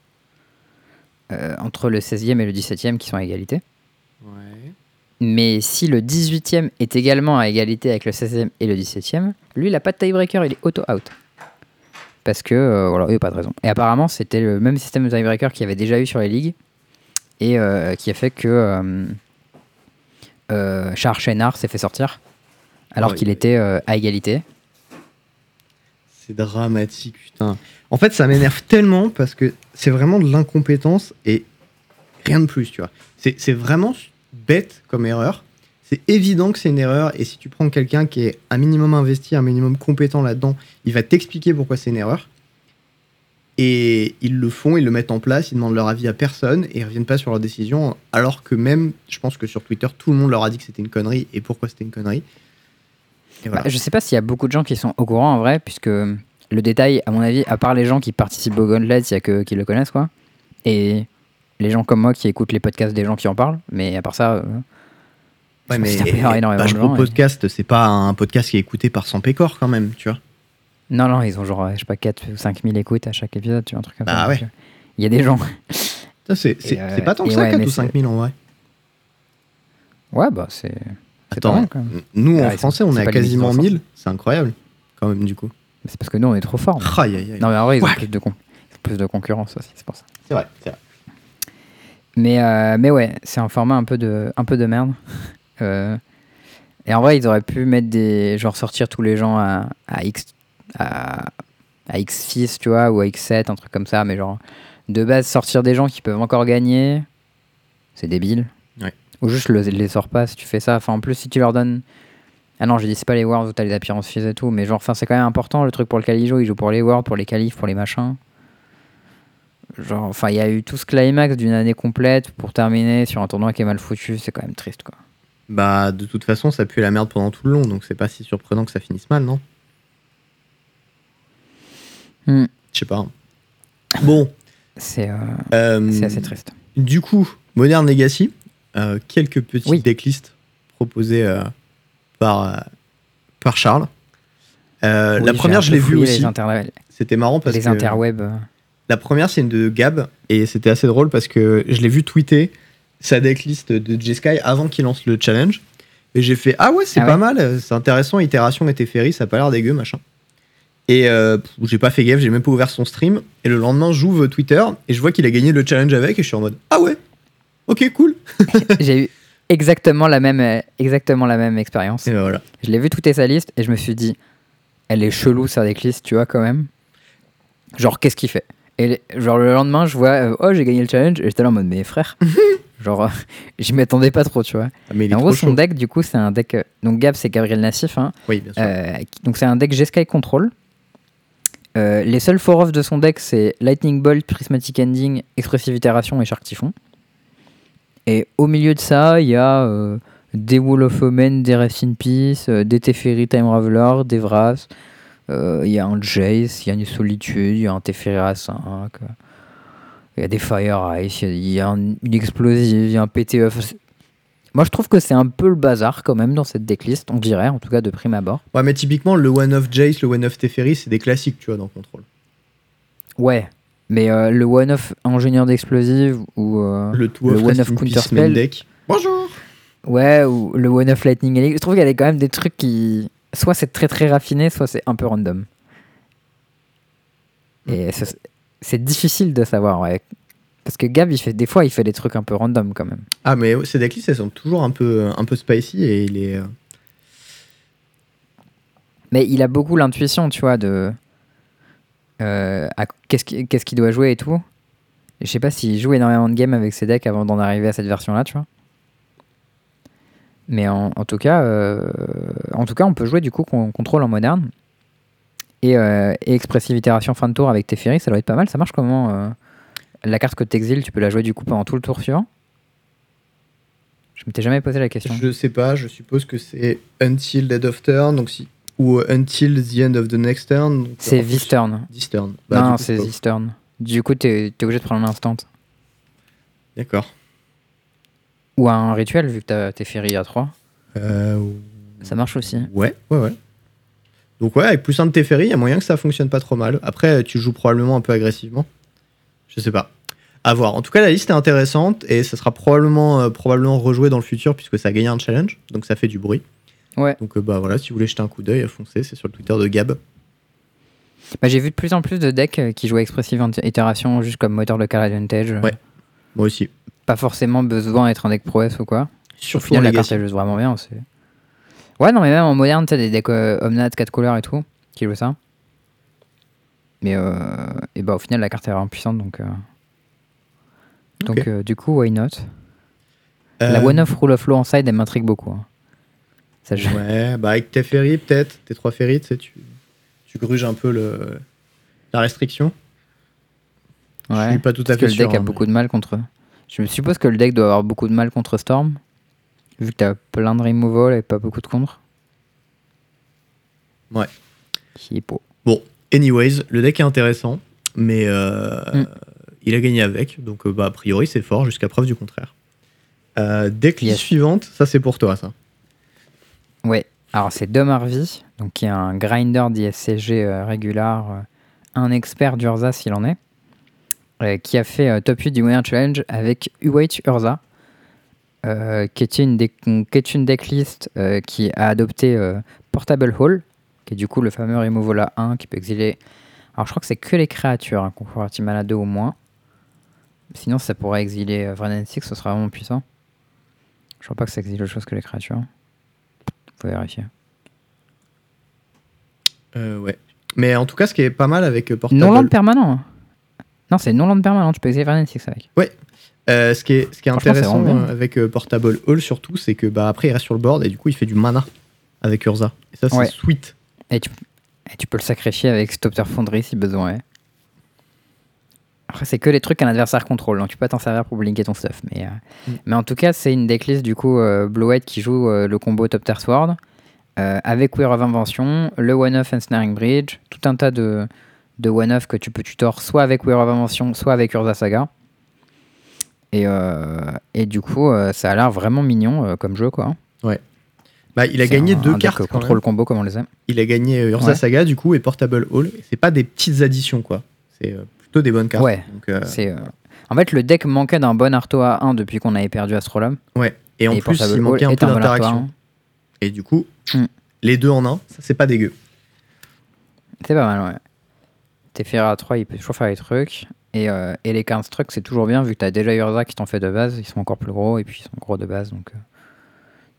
euh, entre le 16e et le 17e qui sont à égalité. Ouais. Mais si le 18e est également à égalité avec le 16e et le 17e, lui, il n'a pas de tiebreaker, il est auto-out. Parce que, voilà, il n'y a pas de raison. Et apparemment, c'était le même système de tiebreaker qu'il y avait déjà eu sur les ligues et qui a fait que euh, euh, Char Chénard s'est fait sortir alors Ouais. qu'il était euh, à égalité. C'est dramatique, putain. En fait, ça m'énerve tellement parce que c'est vraiment de l'incompétence et rien de plus, tu vois. C'est c'est vraiment bête comme erreur. C'est évident que c'est une erreur et si tu prends quelqu'un qui est un minimum investi, un minimum compétent là-dedans, il va t'expliquer pourquoi c'est une erreur. Et ils le font, ils le mettent en place, ils demandent leur avis à personne et ils reviennent pas sur leur décision. Alors que même, je pense que sur Twitter, tout le monde leur a dit que c'était une connerie et pourquoi c'était une connerie. Et voilà. Bah, je sais pas s'il y a beaucoup de gens qui sont au courant en vrai, puisque le détail, à mon avis, à part les gens qui participent au Gauntlet, il y a que qui le connaissent, quoi. Et les gens comme moi qui écoutent les podcasts des gens qui en parlent, mais à part ça. euh, Ouais, je mais Bro gens, et- Podcast, c'est pas un podcast qui est écouté par 100 pécores quand même, tu vois. Non, non, ils ont genre, je sais pas, 4 ou 5 000 écoutes à chaque épisode, tu vois, un truc comme Bah ça. ouais. Donc, euh, Il y a des gens. C'est euh, pas tant que ça, ouais, 4 mais ou 5 000 en vrai. Ouais, bah c'est. pas Attends, mal, quand même. nous Ah, en ils français, on c'est est à quasiment dans le 1000. C'est incroyable, quand même, du coup. C'est parce que nous, on est trop forts. mais- Aïe, aïe, aïe. Non, mais en vrai, ils ont Ouais. plus de, con- ils ont plus de concurrence aussi, c'est pour ça. C'est vrai, c'est vrai. Mais, euh, mais ouais, c'est un format un peu de, un peu de merde. Euh, et en vrai, ils auraient pu mettre des. genre sortir tous les gens à, à X. à, à X6, tu vois, ou à X7, un truc comme ça, mais genre, de base, sortir des gens qui peuvent encore gagner, c'est débile. Ouais. Ou juste le, les sors pas si tu fais ça. Enfin, en plus, si tu leur donnes. Ah non, j'ai dit c'est pas les Worlds où t'as les appearances et tout, mais genre, enfin, c'est quand même important le truc pour lequel il joue. Il joue pour les Worlds, pour les qualifs, pour les machins. Genre, enfin, il y a eu tout ce climax d'une année complète pour terminer sur un tournoi qui est mal foutu, c'est quand même triste quoi. Bah, de toute façon, ça pue la merde pendant tout le long, donc c'est pas si surprenant que ça finisse mal, non? Hmm. Je sais pas. Bon, C'est euh, euh, c'est assez triste. du coup, Modern Legacy, euh, quelques petites Oui. decklists proposées par, par Charles. Oui, la première, je l'ai vue aussi. Les, C'était marrant parce les que interwebs. euh. la première, c'est une de Gab et c'était assez drôle parce que je l'ai vu tweeter sa decklist de J-Sky avant qu'il lance le challenge. Et j'ai fait Ah ouais, c'est Ah pas ouais mal, c'est intéressant, itération et Teferi, ça a pas l'air dégueu, machin. Et euh, j'ai pas fait gaffe, j'ai même pas ouvert son stream. Et le lendemain, j'ouvre Twitter et je vois qu'il a gagné le challenge avec et je suis en mode Ah ouais, ok, cool. [LAUGHS] J'ai eu exactement la même, euh, exactement la même expérience. Et ben voilà. Je l'ai vu tweeter sa liste et je me suis dit, elle est chelou sa decklist, tu vois, quand même. Genre, qu'est-ce qu'il fait? Et genre, le lendemain, je vois, euh, oh, j'ai gagné le challenge. Et j'étais là en mode, mais frère, [LAUGHS] genre, euh, j'y m'attendais pas trop, tu vois. Ah, mais il Et est en gros, son chaud. deck, du coup, c'est un deck. Donc, Gab, c'est Gabriel Nassif. Hein, Oui, bien sûr. donc, c'est un deck G-Sky Control. Euh, les seuls four-off de son deck, c'est Lightning Bolt, Prismatic Ending, Expressive Itération et Shark Typhon. Et au milieu de ça, il y a euh, des Wall of Omen, des Rest in Peace, euh, des Teferi Time Raveler, des Vras. euh, Il y a un Jace, il y a une Solitude, il y a un Teferi A5. euh, Il y a des Fire Ice, il y a- une Explosive, il y a un PTE. Moi, je trouve que c'est un peu le bazar quand même dans cette decklist, on dirait, en tout cas de prime abord. Ouais, mais typiquement, le One of Jace, le One of Teferi, c'est des classiques, tu vois, dans Control. Ouais, mais euh, le one-off ingénieur d'explosive ou euh, Le Two le of One of Counterspell. deck. Bonjour ouais ou le one-off lightning Elixir, je trouve qu'il y a quand même des trucs qui soit c'est très très raffiné, soit c'est un peu random. Et c'est- c'est difficile de savoir, ouais. Parce que Gab, il fait, des fois, il fait des trucs un peu random quand même. Ah, mais ces decklists, elles sont toujours un peu, un peu spicy et il est. euh, Mais il a beaucoup l'intuition, tu vois, de. euh, qu'est-ce qui- qu'est-ce qu'il doit jouer et tout. Et je sais pas s'il joue énormément de games avec ses decks avant d'en arriver à cette version-là, tu vois. Mais en, en tout cas, euh, en tout cas, on peut jouer du coup con- contrôle en moderne. Et, euh, et expressive itération fin de tour avec Teferi, ça doit être pas mal. Ça marche comment La carte que t'exiles, tu peux la jouer du coup pendant tout le tour suivant Je m'étais jamais posé la question. Je sais pas, je suppose que c'est Until Dead of Turn, donc si. Ou euh, Until the End of the Next Turn. C'est this turn. This Turn. Bah, non, c'est this turn. Du coup, t'es es obligé de prendre l'instant. D'accord. Ou un rituel, vu que tes ferries à 3. Euh, Ça marche aussi. Ouais, ouais, ouais. Donc ouais, avec plus un de Teferi, il y a moyen que ça fonctionne pas trop mal. Après, tu joues probablement un peu agressivement. Je sais pas. À voir. En tout cas, la liste est intéressante et ça sera probablement, euh, probablement rejoué dans le futur puisque ça a gagné un challenge. Donc ça fait du bruit. Ouais. Donc euh, bah voilà, si vous voulez jeter un coup d'œil, foncez, c'est sur le Twitter de Gab. Bah, J'ai vu de plus en plus de decks euh, qui jouent Expressive Itération juste comme moteur de advantage. Ouais. Moi aussi. Pas forcément besoin d'être un deck pro S ou quoi. Surtout final, la carte elle joue vraiment bien. Ouais, non, mais même en moderne, tu des decks euh, Omnat, 4 couleurs et tout qui jouent ça. Mais euh, et bah, au final, la carte est puissante donc. euh, Donc, euh, du coup, why not? La One of Rule of Law en side, elle m'intrigue beaucoup. hein. Ça, je- Ouais, bah avec Teferi peut-être, tes trois ferries, tu tu, gruges un peu le, la restriction. Je Ouais. suis pas tout à Parce que fait le deck a hein, beaucoup de mal contre. Je me suppose que le deck doit avoir beaucoup de mal contre Storm. Vu que t'as plein de removal et pas beaucoup de contre. Ouais. Qui est beau. Bon, anyways, le deck est intéressant, mais euh, Mm. il a gagné avec, donc euh, bah, a priori c'est fort jusqu'à preuve du contraire. Euh, deck list Yes. suivante, ça c'est pour toi ça. Ouais. Alors c'est Dom Harvey, donc qui est un grinder d'ISCG euh, régular, euh, un expert d'Urza s'il en est, qui a fait top 8 du Winner Challenge avec Uwait Urza, qui, est une deck, qui est une decklist qui a adopté Portable Hall, qui est du coup le fameux removal à 1 qui peut exiler. Alors je crois que c'est que les créatures hein, convertit mana 2 au moins. Sinon ça pourrait exiler euh, Vrennen Six, ce serait vraiment puissant. Je crois pas que ça exile autre chose que les créatures. Faut vérifier. Euh, ouais. Mais en tout cas, ce qui est pas mal avec euh, Portable, Non land permanent. hein. Non, c'est non land permanent. Tu peux exiler Vrennen Six avec. euh, ce qui est, ce qui est intéressant euh, avec euh, Portable Hall surtout, c'est que bah après il reste sur le board et du coup il fait du mana. avec Urza. Et ça, c'est Ouais. sweet. Et tu, et tu peux le sacrifier avec Stop Their Foundry si besoin est. Après, c'est que les trucs qu'un adversaire contrôle, donc tu peux t'en servir pour blinker ton stuff. Mais, euh, Mm. mais en tout cas, c'est une decklist du coup euh, Blue White qui joue euh, le combo Top Tier Sword euh, avec Weir of Invention, le One-Off Ensnaring Bridge, tout un tas de, de One-Off que tu peux tutor soit avec Weir of Invention, soit avec Urza Saga. Et, et du coup, ça a l'air vraiment mignon comme jeu quoi. Bah, il a gagné un- deux un cartes. contrôle combo comme on les aime. Il a gagné euh, Urza Ouais. Saga, du coup, et Portable Hall. C'est pas des petites additions, quoi. C'est euh, plutôt des bonnes cartes. Ouais. Donc, euh, C'est, En fait, le deck manquait d'un bon Arto à 1 depuis qu'on avait perdu Astrolabe. ouais. Et en Et plus, Portable il manquait Hall un peu d'interaction. 1. Et du coup, Mm. les deux en un, ça, c'est pas dégueu. C'est pas mal, ouais. Teferi à 3, il peut toujours faire les trucs. Et, euh, et les 15 trucs, c'est toujours bien vu que t'as déjà Urza qui t'en fait de base. Ils sont encore plus gros et puis ils sont gros de base. Donc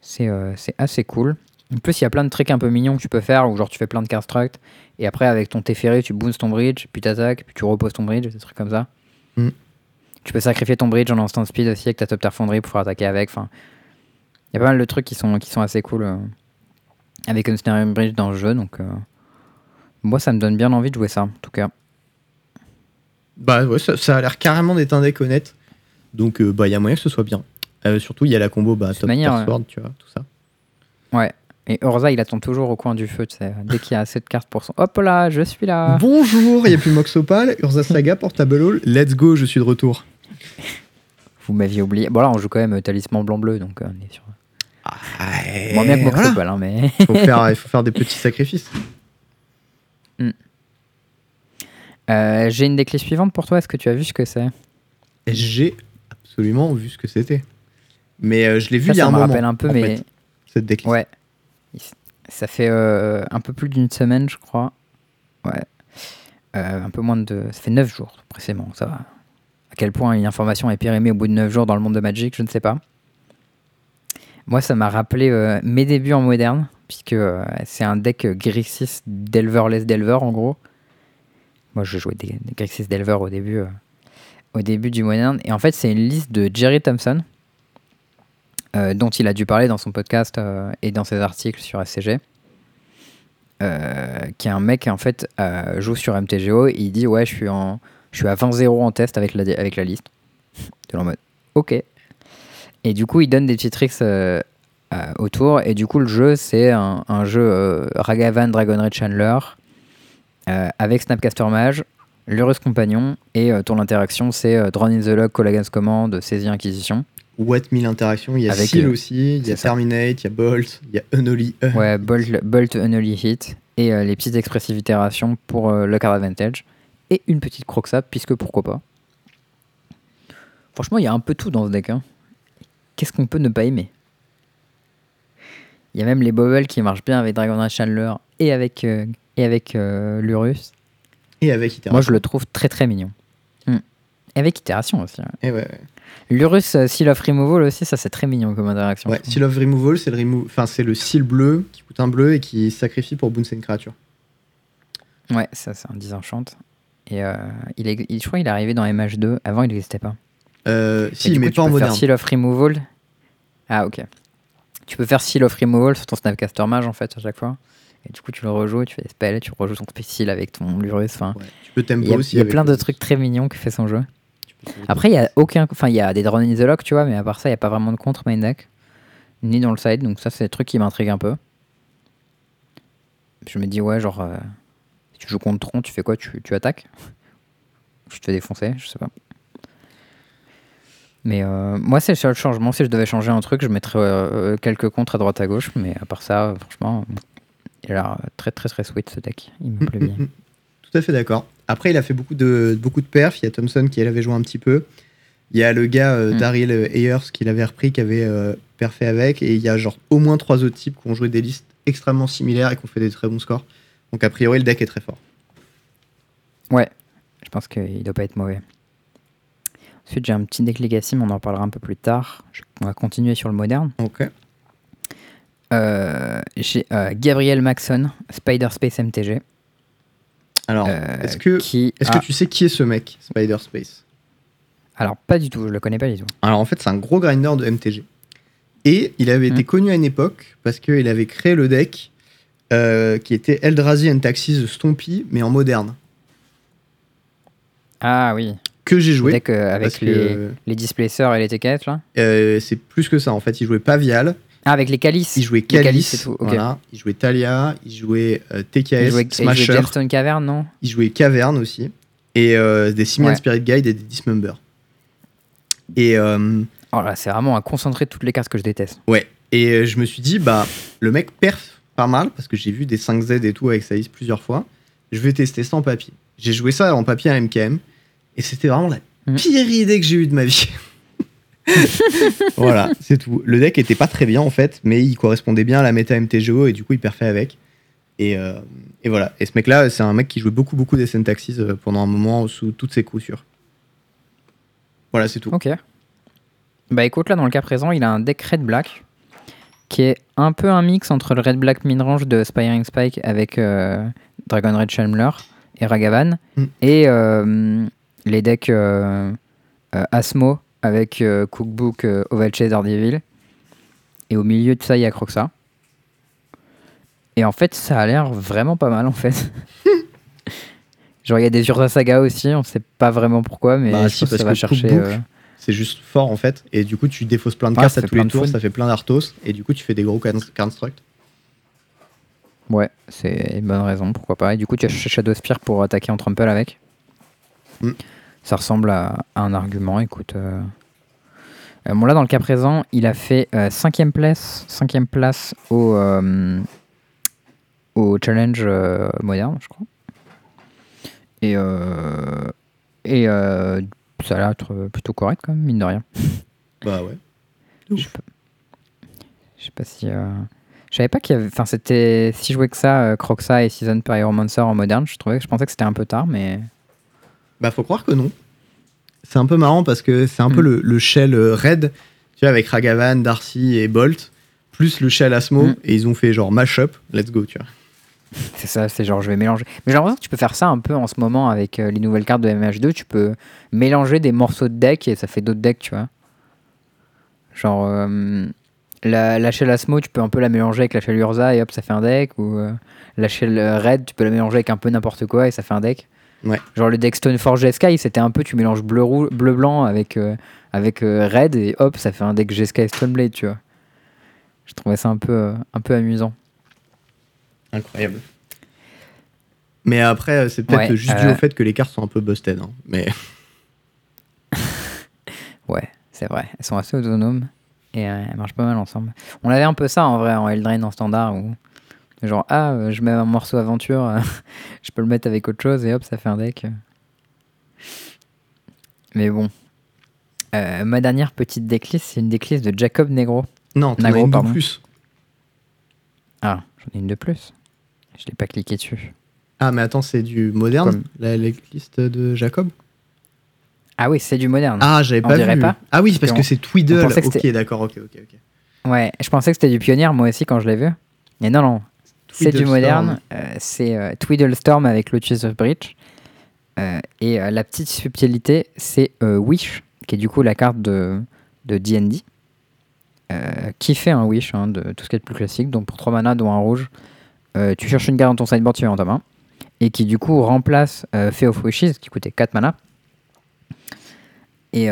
c'est euh, c'est assez cool. En plus, il y a plein de trucs un peu mignons que tu peux faire où genre tu fais plein de constructs. Et après, avec ton Teferi, tu boostes ton bridge, puis t'attaques, puis tu reposes ton bridge, des trucs comme ça. Mm. Tu peux sacrifier ton bridge en instant speed aussi avec ta top fonderie pour pouvoir attaquer avec. Enfin, il y a pas mal de trucs qui sont, qui sont assez cool euh, avec Ensnaring Bridge dans le jeu. Donc, euh, moi, ça me donne bien envie de jouer ça, en tout cas. Bah ouais, ça, ça a l'air carrément d'être un deck honnête. Donc, euh, bah, il y a moyen que ce soit bien. Euh, surtout, il y a la combo bah, toute Top manière. Sword, tu vois, tout ça. Ouais. Et Urza, il attend toujours au coin du feu, tu sais. Dès qu'il y a assez de cartes pour son. Hop là, je suis là. Bonjour, il n'y a plus Moxopal, Urza Saga, Portable Hall. Let's go, je suis de retour. Vous m'aviez oublié. Bon, là, on joue quand même euh, Talisman blanc-bleu, donc euh, on est sur. Ah, Moins bien que voilà. Moxopal, hein, mais. faut faire, il faut faire des petits sacrifices. Euh, J'ai une déclé suivante pour toi. Est-ce que tu as vu ce que c'est? J'ai absolument vu ce que c'était. Mais euh, je l'ai vu Ça, il y a ça un me moment. rappelle un peu, mais. fait, cette decklist. Ouais. Ça fait euh, un peu plus d'une semaine, je crois. Ouais. Euh, un peu moins de. Ça fait 9 jours, précisément. Ça va. À quel point une information est périmée au bout de 9 jours dans le monde de Magic, je ne sais pas. Moi, ça m'a rappelé euh, mes débuts en moderne, puisque euh, c'est un deck euh, Grixis Delver-less Delver, en gros. Moi, je jouais des, des Grixis Delver au début, au début du moderne. Et en fait, c'est une liste de Jerry Thompson, euh, dont il a dû parler dans son podcast euh, et dans ses articles sur SCG. euh, qui est un mec qui en fait joue sur MTGO et il dit ouais je suis en je suis à 20-0 en test avec la, avec la liste. De en mode ok. Et du coup il donne des petits tricks autour et du coup le jeu c'est un, un jeu Ragavan Dragon Red Chandler avec Snapcaster Mage, Lurus Compagnon et euh, ton interaction c'est euh, Drone in the Log, Call Against Command, Saisie Inquisition. What 1000 interactions, il y a Avec, Seal euh, aussi, il y a ça. Terminate, il y a Bolt, il y a Unholy. E. Ouais, Bolt, Bolt Unholy Hit et euh, les petites expressive itérations pour euh, le card advantage et une petite croxap puisque pourquoi pas. Franchement, il y a un peu tout dans ce deck. hein. Qu'est-ce qu'on peut ne pas aimer? Il y a même les bubbles qui marchent bien avec Dragon Chandler et avec, euh, et avec euh, Lurus. Et avec Iteration. Moi, je le trouve très très mignon. Hmm. Et avec itération aussi. ouais. Et ouais, ouais. Lurus euh, Seal of Removal aussi, ça c'est très mignon comme interaction. Ouais. Seal of Removal, c'est le, remo- enfin, c'est le seal bleu qui coûte un bleu et qui sacrifie pour bouncer une créature. Ouais, ça c'est un disenchant. Et euh, il est, il- je crois qu'il est arrivé dans MH2. Avant, il n'existait pas. Euh, si, du mais coup, pas en peux moderne. Faire Seal of Removal. Ah, ok. Tu peux faire Seal of Removal sur ton Snapcaster Mage en fait à chaque fois. Et du coup, tu le rejoues, tu fais des spells, tu rejoues ton Seal avec ton Lurus. Enfin, Ouais, Tu peux tempo il y a, aussi. il y a plein de trucs très mignons que fait son jeu. Après, il y a aucun, enfin, il y a des Drone in the Lock, tu vois, mais à part ça, il n'y a pas vraiment de contre main deck, ni dans le side. Donc ça, c'est des trucs qui m'intriguent un peu. Je me dis ouais, genre, euh, si tu joues contre Tron, tu fais quoi? Tu, tu attaques? Tu te fais défoncer, je sais pas. Mais euh, moi, c'est le seul changement. Si je devais changer un truc, je mettrais euh, quelques contres à droite à gauche. Mais à part ça, franchement, il a l'air très très très sweet ce deck. Il me plaît bien. [LAUGHS] Tout à fait d'accord. Après, il a fait beaucoup de, beaucoup de perfs. Il y a Thompson qui elle, avait joué un petit peu. Il y a le gars euh, Mm. Daryl Ayers qui l'avait repris, qui avait euh, perfé avec. Et il y a genre au moins trois autres types qui ont joué des listes extrêmement similaires et qui ont fait des très bons scores. Donc a priori, le deck est très fort. Ouais, je pense qu'il doit pas être mauvais. Ensuite, j'ai un petit deck Legacy, mais on en parlera un peu plus tard. Je- on va continuer sur le moderne. Ok. Euh, j'ai Gabriel Maxon, Spider Space MTG. Alors, euh, est-ce que, qui est-ce a- que tu sais qui est ce mec, Spider Space? Alors, pas du tout, je le connais pas du tout. Alors en fait, c'est un gros grinder de MTG. Et il avait été Mm. connu à une époque parce qu'il avait créé le deck euh, qui était Eldrazi and Taxis Stompy, mais en moderne. Ah oui. Que j'ai joué. Deck, euh, avec que, les, les displacers et les TKF là? Euh, c'est plus que ça. En fait, il jouait Pavial, Ah, avec les calices. il jouait Calice, et tout, voilà, il jouait Talia, il jouait euh, TKS, Il jouait, il jouait Smasher, Cavern, non? Il jouait Caverne aussi, et euh, des Simian Ouais. Spirit Guide et des Dismember. Et, euh, Oh là, c'est vraiment un concentré de toutes les cartes que je déteste. ouais. et euh, je me suis dit, bah, le mec perf pas mal, parce que j'ai vu des 5Z et tout avec Saïs plusieurs fois. Je vais tester ça en papier. J'ai joué ça en papier à MKM, et c'était vraiment la Mhm. pire idée que j'ai eue de ma vie. [LAUGHS] [LAUGHS] voilà, c'est tout. Le deck était pas très bien en fait, mais il correspondait bien à la méta MTGO et du coup il perfait avec. Et, euh, et voilà. Et ce mec-là, c'est un mec qui jouait beaucoup beaucoup des Syntaxis euh, pendant un moment sous toutes ses coutures. Voilà, c'est tout. Ok. Bah écoute, là dans le cas présent, il a un deck Red Black qui est un peu un mix entre le Red Black Midrange de Spiring Spike avec euh, Dragon Red Chandler et Ragavan Mm. et euh, les decks Asmo avec euh, Cookbook euh, Ovalchase Daredevil. Et au milieu de ça, il y a Croxa. Et en fait, ça a l'air vraiment pas mal en fait. [LAUGHS] Genre, il y a des Urza Saga aussi, on sait pas vraiment pourquoi, mais Bah, je si, pense que parce ça va que chercher. Cookbook, euh, C'est juste fort en fait. Et du coup, tu défausses plein de Ouais, cartes ça à tous les tours, ça fait plein d'artos. Et du coup, tu fais des gros constructs. Ouais, c'est une bonne raison, pourquoi pas. Et du coup, tu as Shadow Spear pour attaquer en trample avec. Mm. Ça ressemble à, à un argument, écoute. euh. Euh, bon, là, dans le cas présent, il a fait 5ème place, cinquième place au, euh, au challenge euh, moderne, je crois. Et, euh, et euh, ça a l'air plutôt correct, quand même, mine de rien. [LAUGHS] Bah ouais. Je sais pas, si. euh, Je savais pas qu'il y avait. Enfin, c'était. Si je jouais que ça, euh, Croxa et Season Pyromancer en moderne, je trouvais que je pensais que c'était un peu tard, mais. Bah, faut croire que non. C'est un peu marrant parce que c'est un peu Mm. le, le shell euh, Red, tu vois, avec Ragavan, Darcy et Bolt, plus le shell Asmo, Mm. et ils ont fait genre mashup, let's go, tu vois. C'est ça, c'est genre je vais mélanger. Mais j'ai l'impression que tu peux faire ça un peu en ce moment avec euh, les nouvelles cartes de MH2. Tu peux mélanger des morceaux de deck et ça fait d'autres decks, tu vois. Genre, euh, la, la shell Asmo, tu peux un peu la mélanger avec la shell Urza et hop, ça fait un deck. Ou euh, la shell Red, tu peux la mélanger avec un peu n'importe quoi et ça fait un deck. Ouais. Genre le deck Stoneforge Sky, c'était un peu tu mélanges bleu bleu blanc avec euh, avec euh, Red et hop, ça fait un deck G-Sky Stoneblade, tu vois. Je trouvais ça un peu euh, un peu amusant. Incroyable. Mais après, c'est peut-être Ouais, juste dû au fait que les cartes sont un peu busted. hein. Mais [LAUGHS] Ouais, c'est vrai. Elles sont assez autonomes et elles marchent pas mal ensemble. On avait un peu ça en vrai en Eldraine en standard où genre ah euh, je mets un morceau aventure, euh, [LAUGHS] je peux le mettre avec autre chose et hop ça fait un deck. Mais bon. Euh, ma dernière petite decklist, c'est une decklist de Jacob Negro. non, t'en as une de plus. Ah, j'en ai une de plus. Je l'ai pas cliqué dessus. Ah, mais attends, c'est du moderne, Comme- la liste de Jacob? Ah oui, c'est du moderne. Ah, j'avais pas dirait vu. pas Ah oui, c'est parce On- que c'est Twiddle. Ok, d'accord, ok, ok, ok. Ouais, je pensais que c'était du pionnier moi aussi quand je l'ai vu. Mais non, non. C'est du moderne. euh, c'est euh, Tweedle Storm avec Lotus of Bridge. Euh, et la petite subtilité, c'est Wish, qui est du coup la carte de de D&D. euh, qui fait un Wish, hein, de tout ce qui est plus classique. Donc pour 3 mana, dont un rouge, euh, tu cherches une carte dans ton sideboard, tu l'as dans ta main. Et qui du coup remplace euh, Fey of Wishes, qui coûtait 4 mana. Et,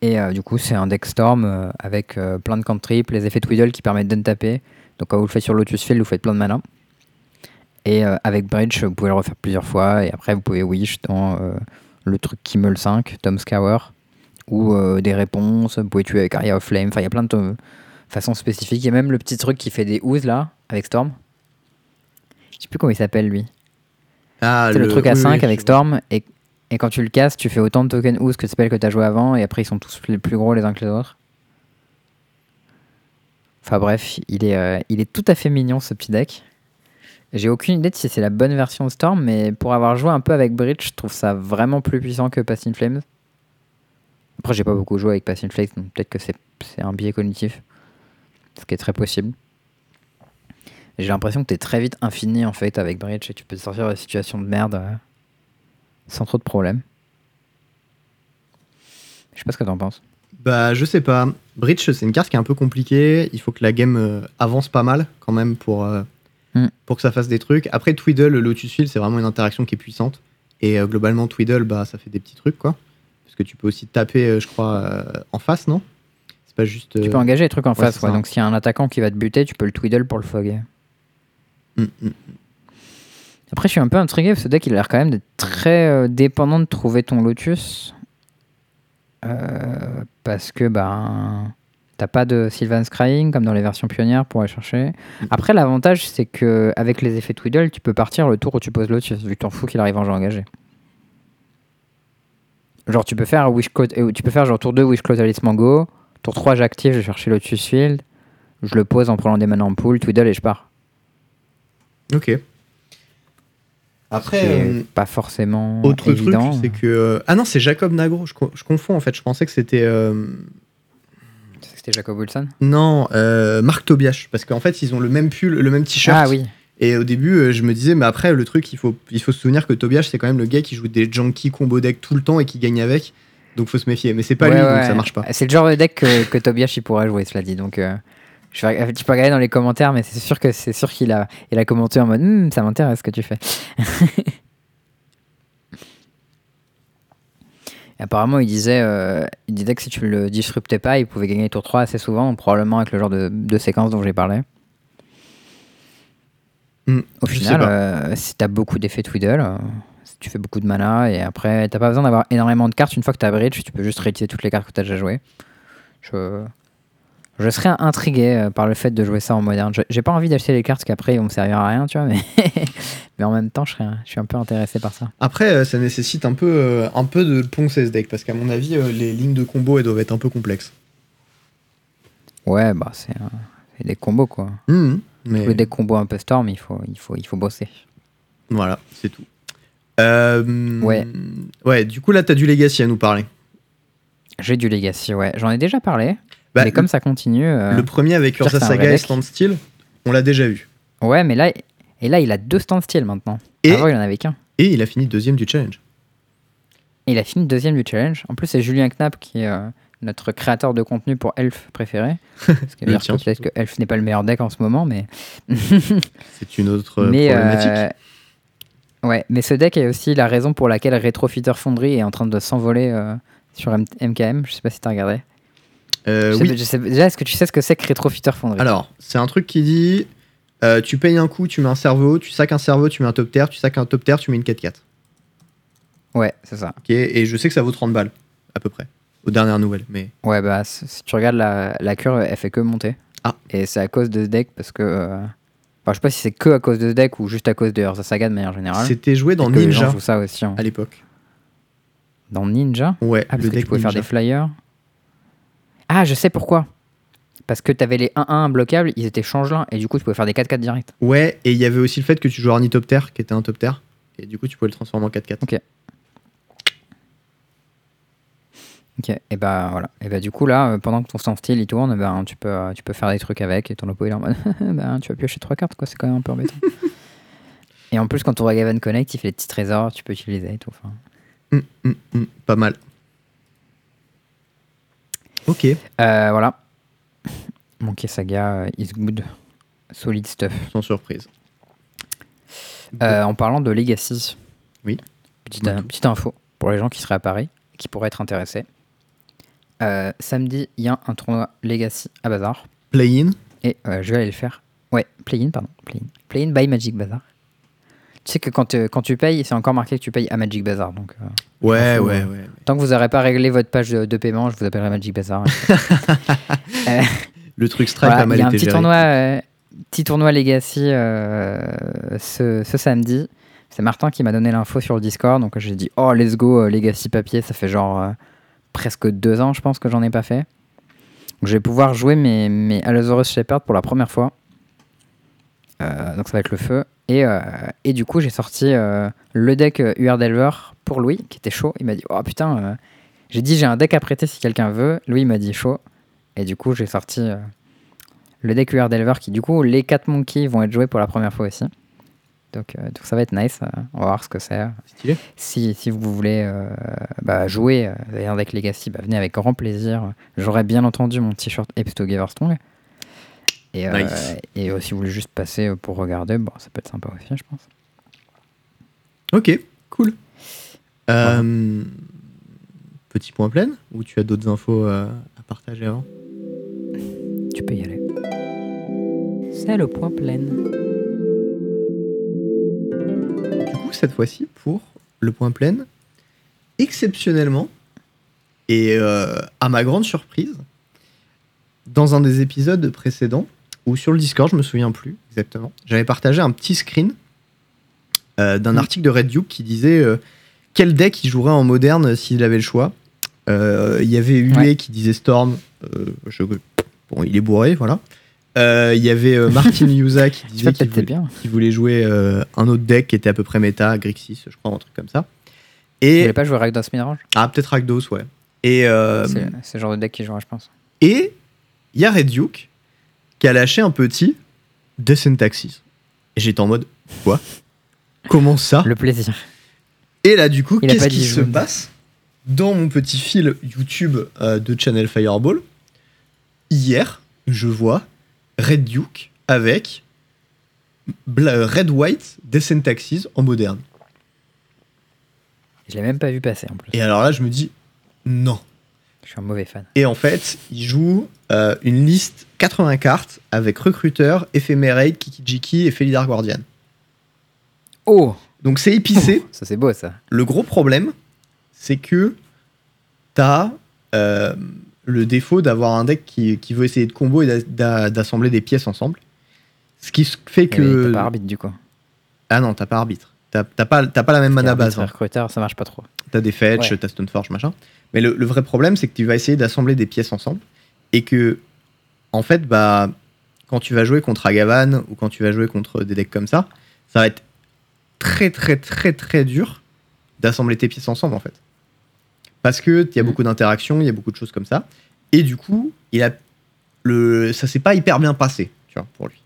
et du coup, c'est un deck Storm avec plein de cantrips, les effets Twiddle qui permettent de taper. Donc quand vous le faites sur Lotus Field, vous faites plein de mana. Et euh, avec Bridge, vous pouvez le refaire plusieurs fois. Et après, vous pouvez Wish dans euh, le truc Kimmel 5, Tom Scour. Ou euh, des réponses. Vous pouvez tuer avec Aria of Flame. Enfin, il y a plein de façons spécifiques. Il y a même le petit truc qui fait des oozes là, avec Storm. Je sais plus comment il s'appelle lui. Ah, C'est le, truc à oui, 5 oui, avec. Storm. Et, et quand tu le casses, tu fais autant de tokens ooze que de spells que tu as joué avant. Et après, ils sont tous plus, plus gros les uns que les autres. Enfin bref, il est, euh, il est tout à fait mignon ce petit deck. J'ai aucune idée de si c'est la bonne version de Storm, mais pour avoir joué un peu avec Bridge, je trouve ça vraiment plus puissant que Pass in Flames. Après, j'ai pas beaucoup joué avec Pass in Flames, donc peut-être que c'est c'est un biais cognitif. Ce qui est très possible. J'ai l'impression que t'es très vite infini en fait avec Bridge et tu peux te sortir de situations de merde euh, sans trop de problèmes. Je sais pas ce que t'en penses. Bah, je sais pas. Bridge, c'est une carte qui est un peu compliquée. Il faut que la game euh, avance pas mal quand même pour, euh, Mm. pour que ça fasse des trucs. Après, Twiddle, le Lotus Field, c'est vraiment une interaction qui est puissante. Et euh, globalement, Twiddle, bah, ça fait des petits trucs, quoi. Parce que tu peux aussi taper, je crois, en face, non? C'est pas juste. Tu peux engager les trucs en face, ouais. ça. Donc s'il y a un attaquant qui va te buter, tu peux le twiddle pour le foguer. mm, mm. Après, je suis un peu intrigué parce que ce deck, il a l'air quand même d'être très euh, dépendant de trouver ton Lotus. Euh, parce que, ben. T'as pas de Sylvan Scrying comme dans les versions pionnières pour aller chercher. Après, l'avantage, c'est que avec les effets Twiddle, tu peux partir le tour où tu poses Lotus, vu que t'en fous qu'il arrive en jeu engagé. Genre, tu peux faire Wish euh, tu peux faire genre tour 2 Wish Close Alice Mango, tour 3 j'active, je vais chercher Lotus Field, je le pose en prenant des manas en pool, Twiddle et je pars. Ok. Après, euh, pas forcément autre évident. truc, c'est que. euh, Ah non, c'est Jacob Nagro. Je, co- je confonds en fait. Je pensais que c'était. euh, C'était Jacob Wilson? Non, euh, Marc Tobias. Parce qu'en fait, ils ont le même pull, le même t-shirt. Ah oui. Et au début, je me disais, mais après, le truc, il faut, il faut se souvenir que Tobias, c'est quand même le gars qui joue des junkie combo deck tout le temps et qui gagne avec. Donc faut se méfier. Mais c'est pas Ouais, lui, donc ça marche pas. C'est le genre de deck que, que Tobias il pourrait jouer, cela dit. Donc, je vais, tu peux regarder dans les commentaires, mais c'est sûr que c'est sûr qu'il a, il a commenté en mode Hmm, ça m'intéresse ce que tu fais. [LAUGHS] Apparemment, il disait, euh, il disait que si tu le disruptais pas, il pouvait gagner tour 3 assez souvent, probablement avec le genre de, de séquence dont j'ai parlé. Hmm, Au final, euh, si t'as beaucoup d'effets Twiddle, euh, si tu fais beaucoup de mana, et après, t'as pas besoin d'avoir énormément de cartes. Une fois que t'as Bridge, tu peux juste réutiliser toutes les cartes que t'as déjà jouées. Je, je serais intrigué euh, par le fait de jouer ça en moderne. J'ai pas envie d'acheter les cartes parce qu'après, ils vont me servir à rien, tu vois, mais, [LAUGHS] mais en même temps, je, serais, je suis un peu intéressé par ça. Après, euh, ça nécessite un peu, euh, un peu de poncer ce deck. Parce qu'à mon avis, les lignes de combo, elles doivent être un peu complexes. Ouais, bah, c'est des combos, quoi. Mhm. Mais Jouer des combos un peu storm, il faut, il faut, il faut bosser. voilà, c'est tout. Euh, Ouais. Ouais, du coup, là, t'as du Legacy à nous parler. J'ai du Legacy, ouais. J'en ai déjà parlé, Bah, mais comme ça continue. euh, Le premier avec Ursa Saga et. Standstill, on l'a déjà eu. Ouais, mais là, et là, il a deux standstill maintenant. Et- Avant, il en avait qu'un. Et il a fini deuxième du challenge. Et il a fini deuxième du challenge. En plus, c'est Julien Knapp qui est euh, notre créateur de contenu pour Elf préféré. [LAUGHS] Parce que peut-être que Elf n'est pas le meilleur deck en ce moment, mais. [LAUGHS] C'est une autre euh, mais problématique. euh, ouais, mais ce deck est aussi la raison pour laquelle Retrofitter Foundry est en train de s'envoler sur M- MKM. Je sais pas si t'as regardé. Euh, oui. sais- déjà, est-ce que tu sais ce que c'est que Retrofitter Foundry? Alors, c'est un truc qui dit euh, tu payes un coup, tu mets un cerveau, tu sacs un cerveau, tu mets un top terre, tu sacs un top terre, tu mets une 4-4. Ouais, c'est ça. Ok, et je sais que ça vaut 30 balles, à peu près, aux dernières nouvelles. Mais Ouais, bah, si tu regardes la, la curve, elle fait que monter. Ah. Et c'est à cause de ce deck parce que. euh, Enfin, je sais pas si c'est que à cause de ce deck ou juste à cause de Urza Saga de manière générale. c'était joué dans Ninja ça aussi. hein. à l'époque. Dans Ninja? Ouais, Ah, parce le que deck tu pouvais faire des flyers. Ah, je sais pourquoi. Parce que t'avais les 1-1 bloquables, ils étaient changelins et du coup tu pouvais faire des 4-4 direct. Ouais, et il y avait aussi le fait que tu jouais Ornithoptère, qui était un top terre, et du coup tu pouvais le transformer en 4-4. Ok. Ok, et bah voilà. Et bah du coup là, euh, pendant que ton stand style il tourne, ben, tu, peux, euh, tu peux faire des trucs avec et ton oppo il est en mode [LAUGHS] ben, tu vas piocher trois cartes quoi, c'est quand même un peu embêtant. [LAUGHS] et en plus quand ton Gaven Connect il fait des petits trésors, tu peux utiliser et tout. enfin. Hum, hum, pas mal. Ok. Euh, voilà. Monkey Saga euh, is good. Solid stuff. Sans surprise. Euh, en parlant de Legacy. Oui. Petite, euh, info pour les gens qui seraient à Paris, qui pourraient être intéressés. Euh, samedi, il y a un tournoi Legacy à Bazar. Play-in. Et euh, je vais aller le faire. Ouais, play-in, pardon. Play-in. Play-in by Magic Bazar. Tu sais que quand, euh, quand tu payes, c'est encore marqué que tu payes à Magic Bazar. Donc, euh, Ouais, Info, ouais, ouais. tant que vous n'aurez pas réglé votre page de, de paiement, je vous appellerai Magic Bazar. [LAUGHS] Euh, Le truc strike voilà, a mal il y a un petit géré. tournoi, euh, petit tournoi Legacy euh, ce, ce samedi. C'est Martin qui m'a donné l'info sur le Discord. Donc j'ai dit, oh, let's go, euh, Legacy papier. Ça fait genre euh, presque deux ans, je pense, que j'en ai pas fait. Donc je vais pouvoir jouer mes, mes Allosaurus Shepherd pour la première fois. Euh, donc ça va être le feu. Et, euh, et du coup, j'ai sorti euh, le deck UR Delver pour Louis, qui était chaud. Il m'a dit, oh putain, j'ai dit, j'ai un deck à prêter si quelqu'un veut. Louis m'a dit chaud. Et du coup, j'ai sorti le deck UR Delver qui, du coup, les 4 monkeys vont être joués pour la première fois aussi. Donc, euh, donc ça va être nice. euh, on va voir ce que c'est. Si, si vous voulez euh, bah, jouer avec Legacy, bah, venez avec grand plaisir. J'aurais bien entendu mon t-shirt Apes Together Strong. Et, euh, Nice. et euh, si vous voulez juste passer euh, pour regarder, bon, ça peut être sympa aussi, je pense. Ok, cool. Euh, petit point plein ou tu as d'autres infos euh, à partager avant? Tu peux y aller. C'est le point plein. Du coup, cette fois-ci, pour le point plein, exceptionnellement, et euh, à ma grande surprise, dans un des épisodes précédents, ou sur le Discord, je me souviens plus exactement, j'avais partagé un petit screen euh, d'un Mhm. article de Red Duke qui disait euh, quel deck il jouerait en moderne s'il avait le choix. Euh, Il y avait Ouais. qui disait Storm, je- bon, il est bourré, voilà. Il y avait Martin [LAUGHS] Yusa qui disait qu'il voulait, voulait jouer un autre deck qui était à peu près méta, Grixis, je crois, un truc comme ça. Et voulais pas jouer Rakdos Midrange ah, peut-être Rakdos, ouais. Et C'est le genre de deck qui jouera, je pense. et il y a Red Duke qui a lâché un petit Descent Taxis. Et j'étais en mode quoi? Comment ça? Le plaisir. Et là, du coup, qu'est-ce qui se passe? Dans mon petit fil YouTube euh, de Channel Fireball Hier, je vois Red Duke avec Bla- Red White Descent Taxis en moderne. Je l'ai même pas vu passer en plus. Et alors là, je me dis non. Je suis un mauvais fan. Et en fait, il joue euh, une liste 80 cartes avec Recruteur, Ephemerate, Kikijiki et Felidar Guardian. Oh Donc c'est épicé. Ça c'est beau ça. Le gros problème, c'est que t'as euh, le défaut d'avoir un deck qui, qui veut essayer de combo et d'a- d'a- d'assembler des pièces ensemble. Ce qui fait Que... T'as pas arbitre du coup. Ah non, t'as pas arbitre. T'as pas, pas la même mana base. hein. Recruteur, ça marche pas trop. T'as des fetch, Ouais. t'as Stoneforge, machin. Mais le, le vrai problème, c'est que tu vas essayer d'assembler des pièces ensemble. Et que, en fait, bah, quand tu vas jouer contre Agavan ou quand tu vas jouer contre des decks comme ça, ça va être très, très, très, très dur d'assembler tes pièces ensemble, en fait. Parce que il y a Mhm. beaucoup d'interactions, il y a beaucoup de choses comme ça. Et du coup, il a le, ça s'est pas hyper bien passé, tu vois, pour lui.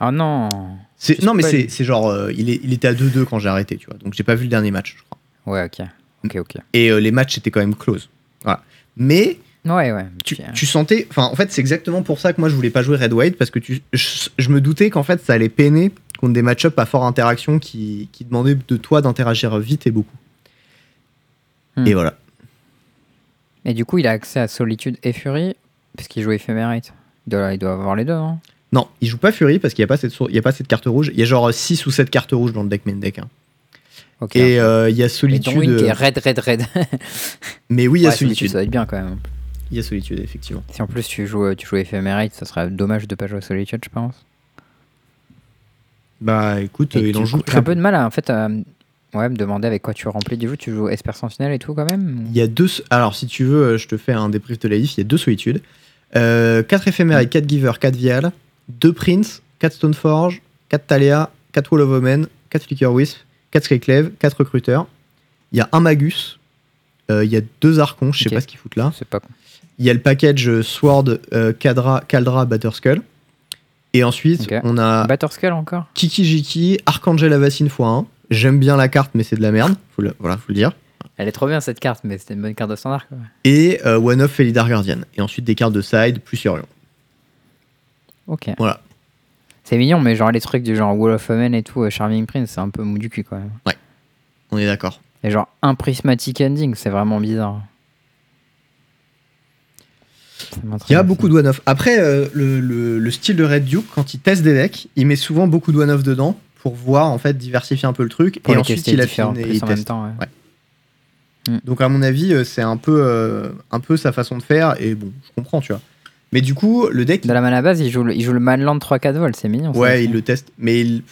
Oh non C'est, non, mais c'est, c'est genre, euh, il, est, il était à 2-2 quand j'ai arrêté, tu vois. Donc j'ai pas vu le dernier match, je crois. Ouais, ok. Ok, ok. Et euh, les matchs étaient quand même close. Voilà. Mais Ouais, ouais. tu, euh, tu sentais. Enfin, en fait, c'est exactement pour ça que moi je voulais pas jouer Red White parce que tu, je, je me doutais qu'en fait ça allait peiner contre des match-ups à fort interaction qui, qui demandaient de toi d'interagir vite et beaucoup. Hmm. Et voilà. Et du coup, il a accès à Solitude et Fury, puisqu'il joue Ephemerate. Il doit, il doit avoir les deux, non Non, il joue pas Fury parce qu'il n'y a, pas cette sour- il y a pas cette carte rouge. Il y a genre 6 ou 7 cartes rouges dans le deck main deck. hein. Ok. Et euh, il y a Et Solitude. une qui est red, red, red. Mais oui, il y a Ouais, Solitude. ça doit être bien quand même. Il y a Solitude, effectivement. Si en plus tu joues, tu joues Ephemerate, ça serait dommage de pas jouer Solitude, je pense. Bah écoute, Et euh, il en joue J'ai très un peu de mal à en fait, à, ouais, me demander avec quoi tu remplis du jeu. Tu joues Esper Sentinel et tout quand même Il y a deux. Alors, si tu veux, euh, je te fais un débrief de la liste. Il y a deux solitudes. Euh, 4 éphémérides, 4 Giver, 4 Vial, 2 Prince, 4 Stoneforge, 4 Talia, 4 Wall of Omen, 4 Flicker Wisp, 4 Skyclave, 4 Recruteurs. Il y a un Magus. Euh, il y a deux Archons, je sais pas ce qu'ils foutent là. C'est pas con. Il y a le package euh, Sword, euh, Kadra, Kaldra, Batterskull. Et ensuite, on a Batterskull encore Kiki Jiki, Archangel Avacine x1. J'aime bien la carte, mais c'est de la merde. Faut le, voilà, faut le dire. Elle est trop bien cette carte, mais c'était une bonne carte de standard. Quoi. Et euh, One of Felidar Guardian. Et ensuite des cartes de side plus Orion. Ok. Voilà. C'est mignon, mais genre les trucs du genre Wall of Omen et tout, euh, Charming Prince, c'est un peu mou du cul quand même. On est d'accord. Et genre un prismatic ending, c'est vraiment bizarre. Il y a beaucoup de one-off. Après, euh, le, le- le style de Red Duke, quand il teste des decks, il met souvent beaucoup de one-off dedans pour voir, en fait, diversifier un peu le truc. Pour et ensuite, il affine et il en même teste. temps. ouais. Ouais. Donc, à mon avis, euh, c'est un peu, euh, un peu sa façon de faire. Et bon, je comprends, tu vois. Mais du coup, le deck, De la mana base, il joue le, il joue le Manland 3-4 volts, c'est mignon. ouais, il le teste. Mais il...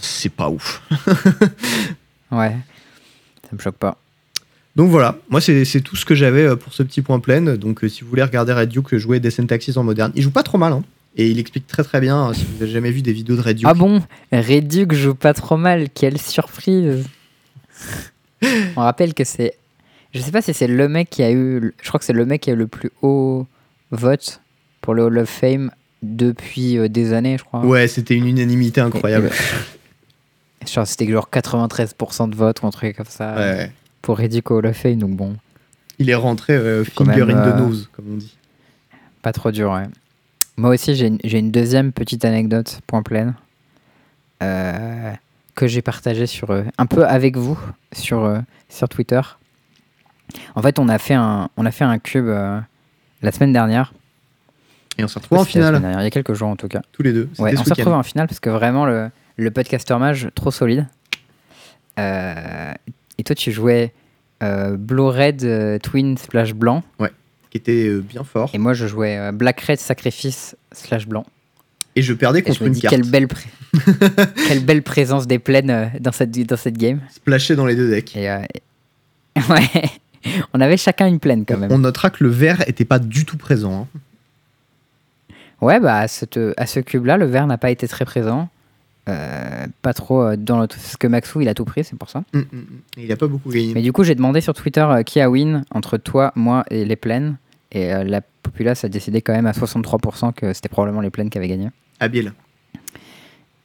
c'est pas ouf. [LAUGHS] Ouais. Ça me choque pas. Donc voilà, moi c'est tout ce que j'avais euh, pour ce petit point plein. Donc euh, si vous voulez regarder Red Duke jouer Descent Taxis en moderne, il joue pas trop mal. hein. Et il explique très très bien, euh, si vous avez jamais vu des vidéos de Red Duke. Ah bon? Reduc joue pas trop mal, quelle surprise [LAUGHS] On rappelle que c'est. Je sais pas si c'est le mec qui a eu. Je crois que c'est le mec qui a eu le plus haut vote pour le Hall of Fame depuis euh, des années, je crois. Ouais, c'était une unanimité incroyable. Genre, c'était genre 93% de vote ou un truc comme ça Ouais. pour Riddick Hall of Fame, donc bon, Il est rentré euh, finger même, in the euh, nose, comme on dit. pas trop dur, ouais. Moi aussi, j'ai une, deuxième petite anecdote, point pleine, euh, que j'ai partagée sur, euh, un peu avec vous sur, sur Twitter. En fait, on a fait un, on a fait un cube la semaine dernière. Et on s'est retrouvés en finale, il y a quelques jours en tout cas. tous les deux. Ouais, on s'est retrouvés en finale parce que vraiment le, le podcaster mage trop solide. Euh, et toi tu jouais euh, Blue Red euh, Twin Splash Blanc qui était euh, bien fort. et moi je jouais Black Red Sacrifice Slash Blanc. Et je perdais Et je contre me une dis carte. quelle belle, pré- [LAUGHS] quelle belle présence des plaines dans cette, dans cette game. Splashé dans les deux decks. Et, et- [LAUGHS] ouais, on avait chacun une plaine quand même. On notera que le vert était pas du tout présent. hein. Ouais, bah à, cette- à ce cube-là, le vert n'a pas été très présent. Euh, pas trop euh, dans l'autre. Parce que Maxou, il a tout pris, c'est pour ça. Mm, mm, mm. Il a pas beaucoup gagné. Mais du coup, j'ai demandé sur Twitter euh, qui a win entre toi, moi et les plaines. Et euh, la populace a décidé quand même à 63% que c'était probablement les plaines qui avaient gagné. Habile.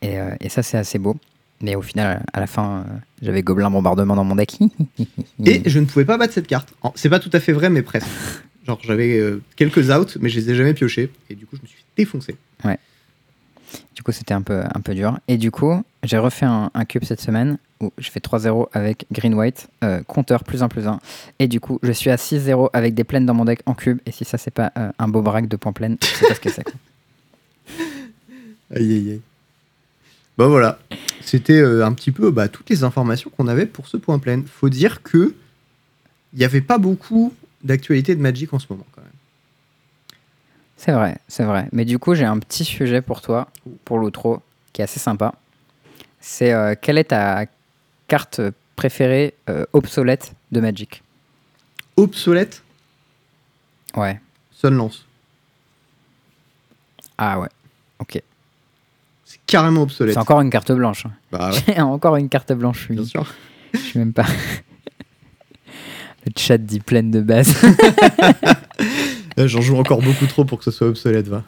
Et, et ça, c'est assez beau. Mais au final, à la fin, j'avais Gobelin Bombardement dans mon deck. [LAUGHS] Et je ne pouvais pas battre cette carte. C'est pas tout à fait vrai, mais presque. Genre, j'avais quelques outs, mais je les ai jamais piochés. Et du coup, je me suis défoncé. Du coup, c'était un peu, un peu dur. Et du coup, j'ai refait un, cube cette semaine où je fais 3-0 avec Green-White, euh, compteur plus 1 plus 1. Et du coup, je suis à 6-0 avec des plaines dans mon deck en cube. Et si ça, c'est pas euh, un beau braque de points pleines, je sais pas ce que c'est. [LAUGHS] Aïe, aïe, aïe. Bah voilà. C'était euh, un petit peu bah, toutes les informations qu'on avait pour ce point plein. Faut dire que il n'y avait pas beaucoup d'actualité de Magic en ce moment, quand même. C'est vrai, c'est vrai. Mais du coup, j'ai un petit sujet pour toi, pour l'outro, qui est assez sympa. C'est euh, quelle est ta carte préférée euh, obsolète de Magic? Obsolète, Ouais. Sunlance. Ah ouais. Ok. C'est carrément obsolète. C'est encore une carte blanche. hein. Bah ouais, [LAUGHS] encore une carte blanche. bien Oui. sûr. Je suis même pas. [LAUGHS] Le chat dit pleine de base. [LAUGHS] J'en joue encore beaucoup trop pour que ce soit obsolète, va.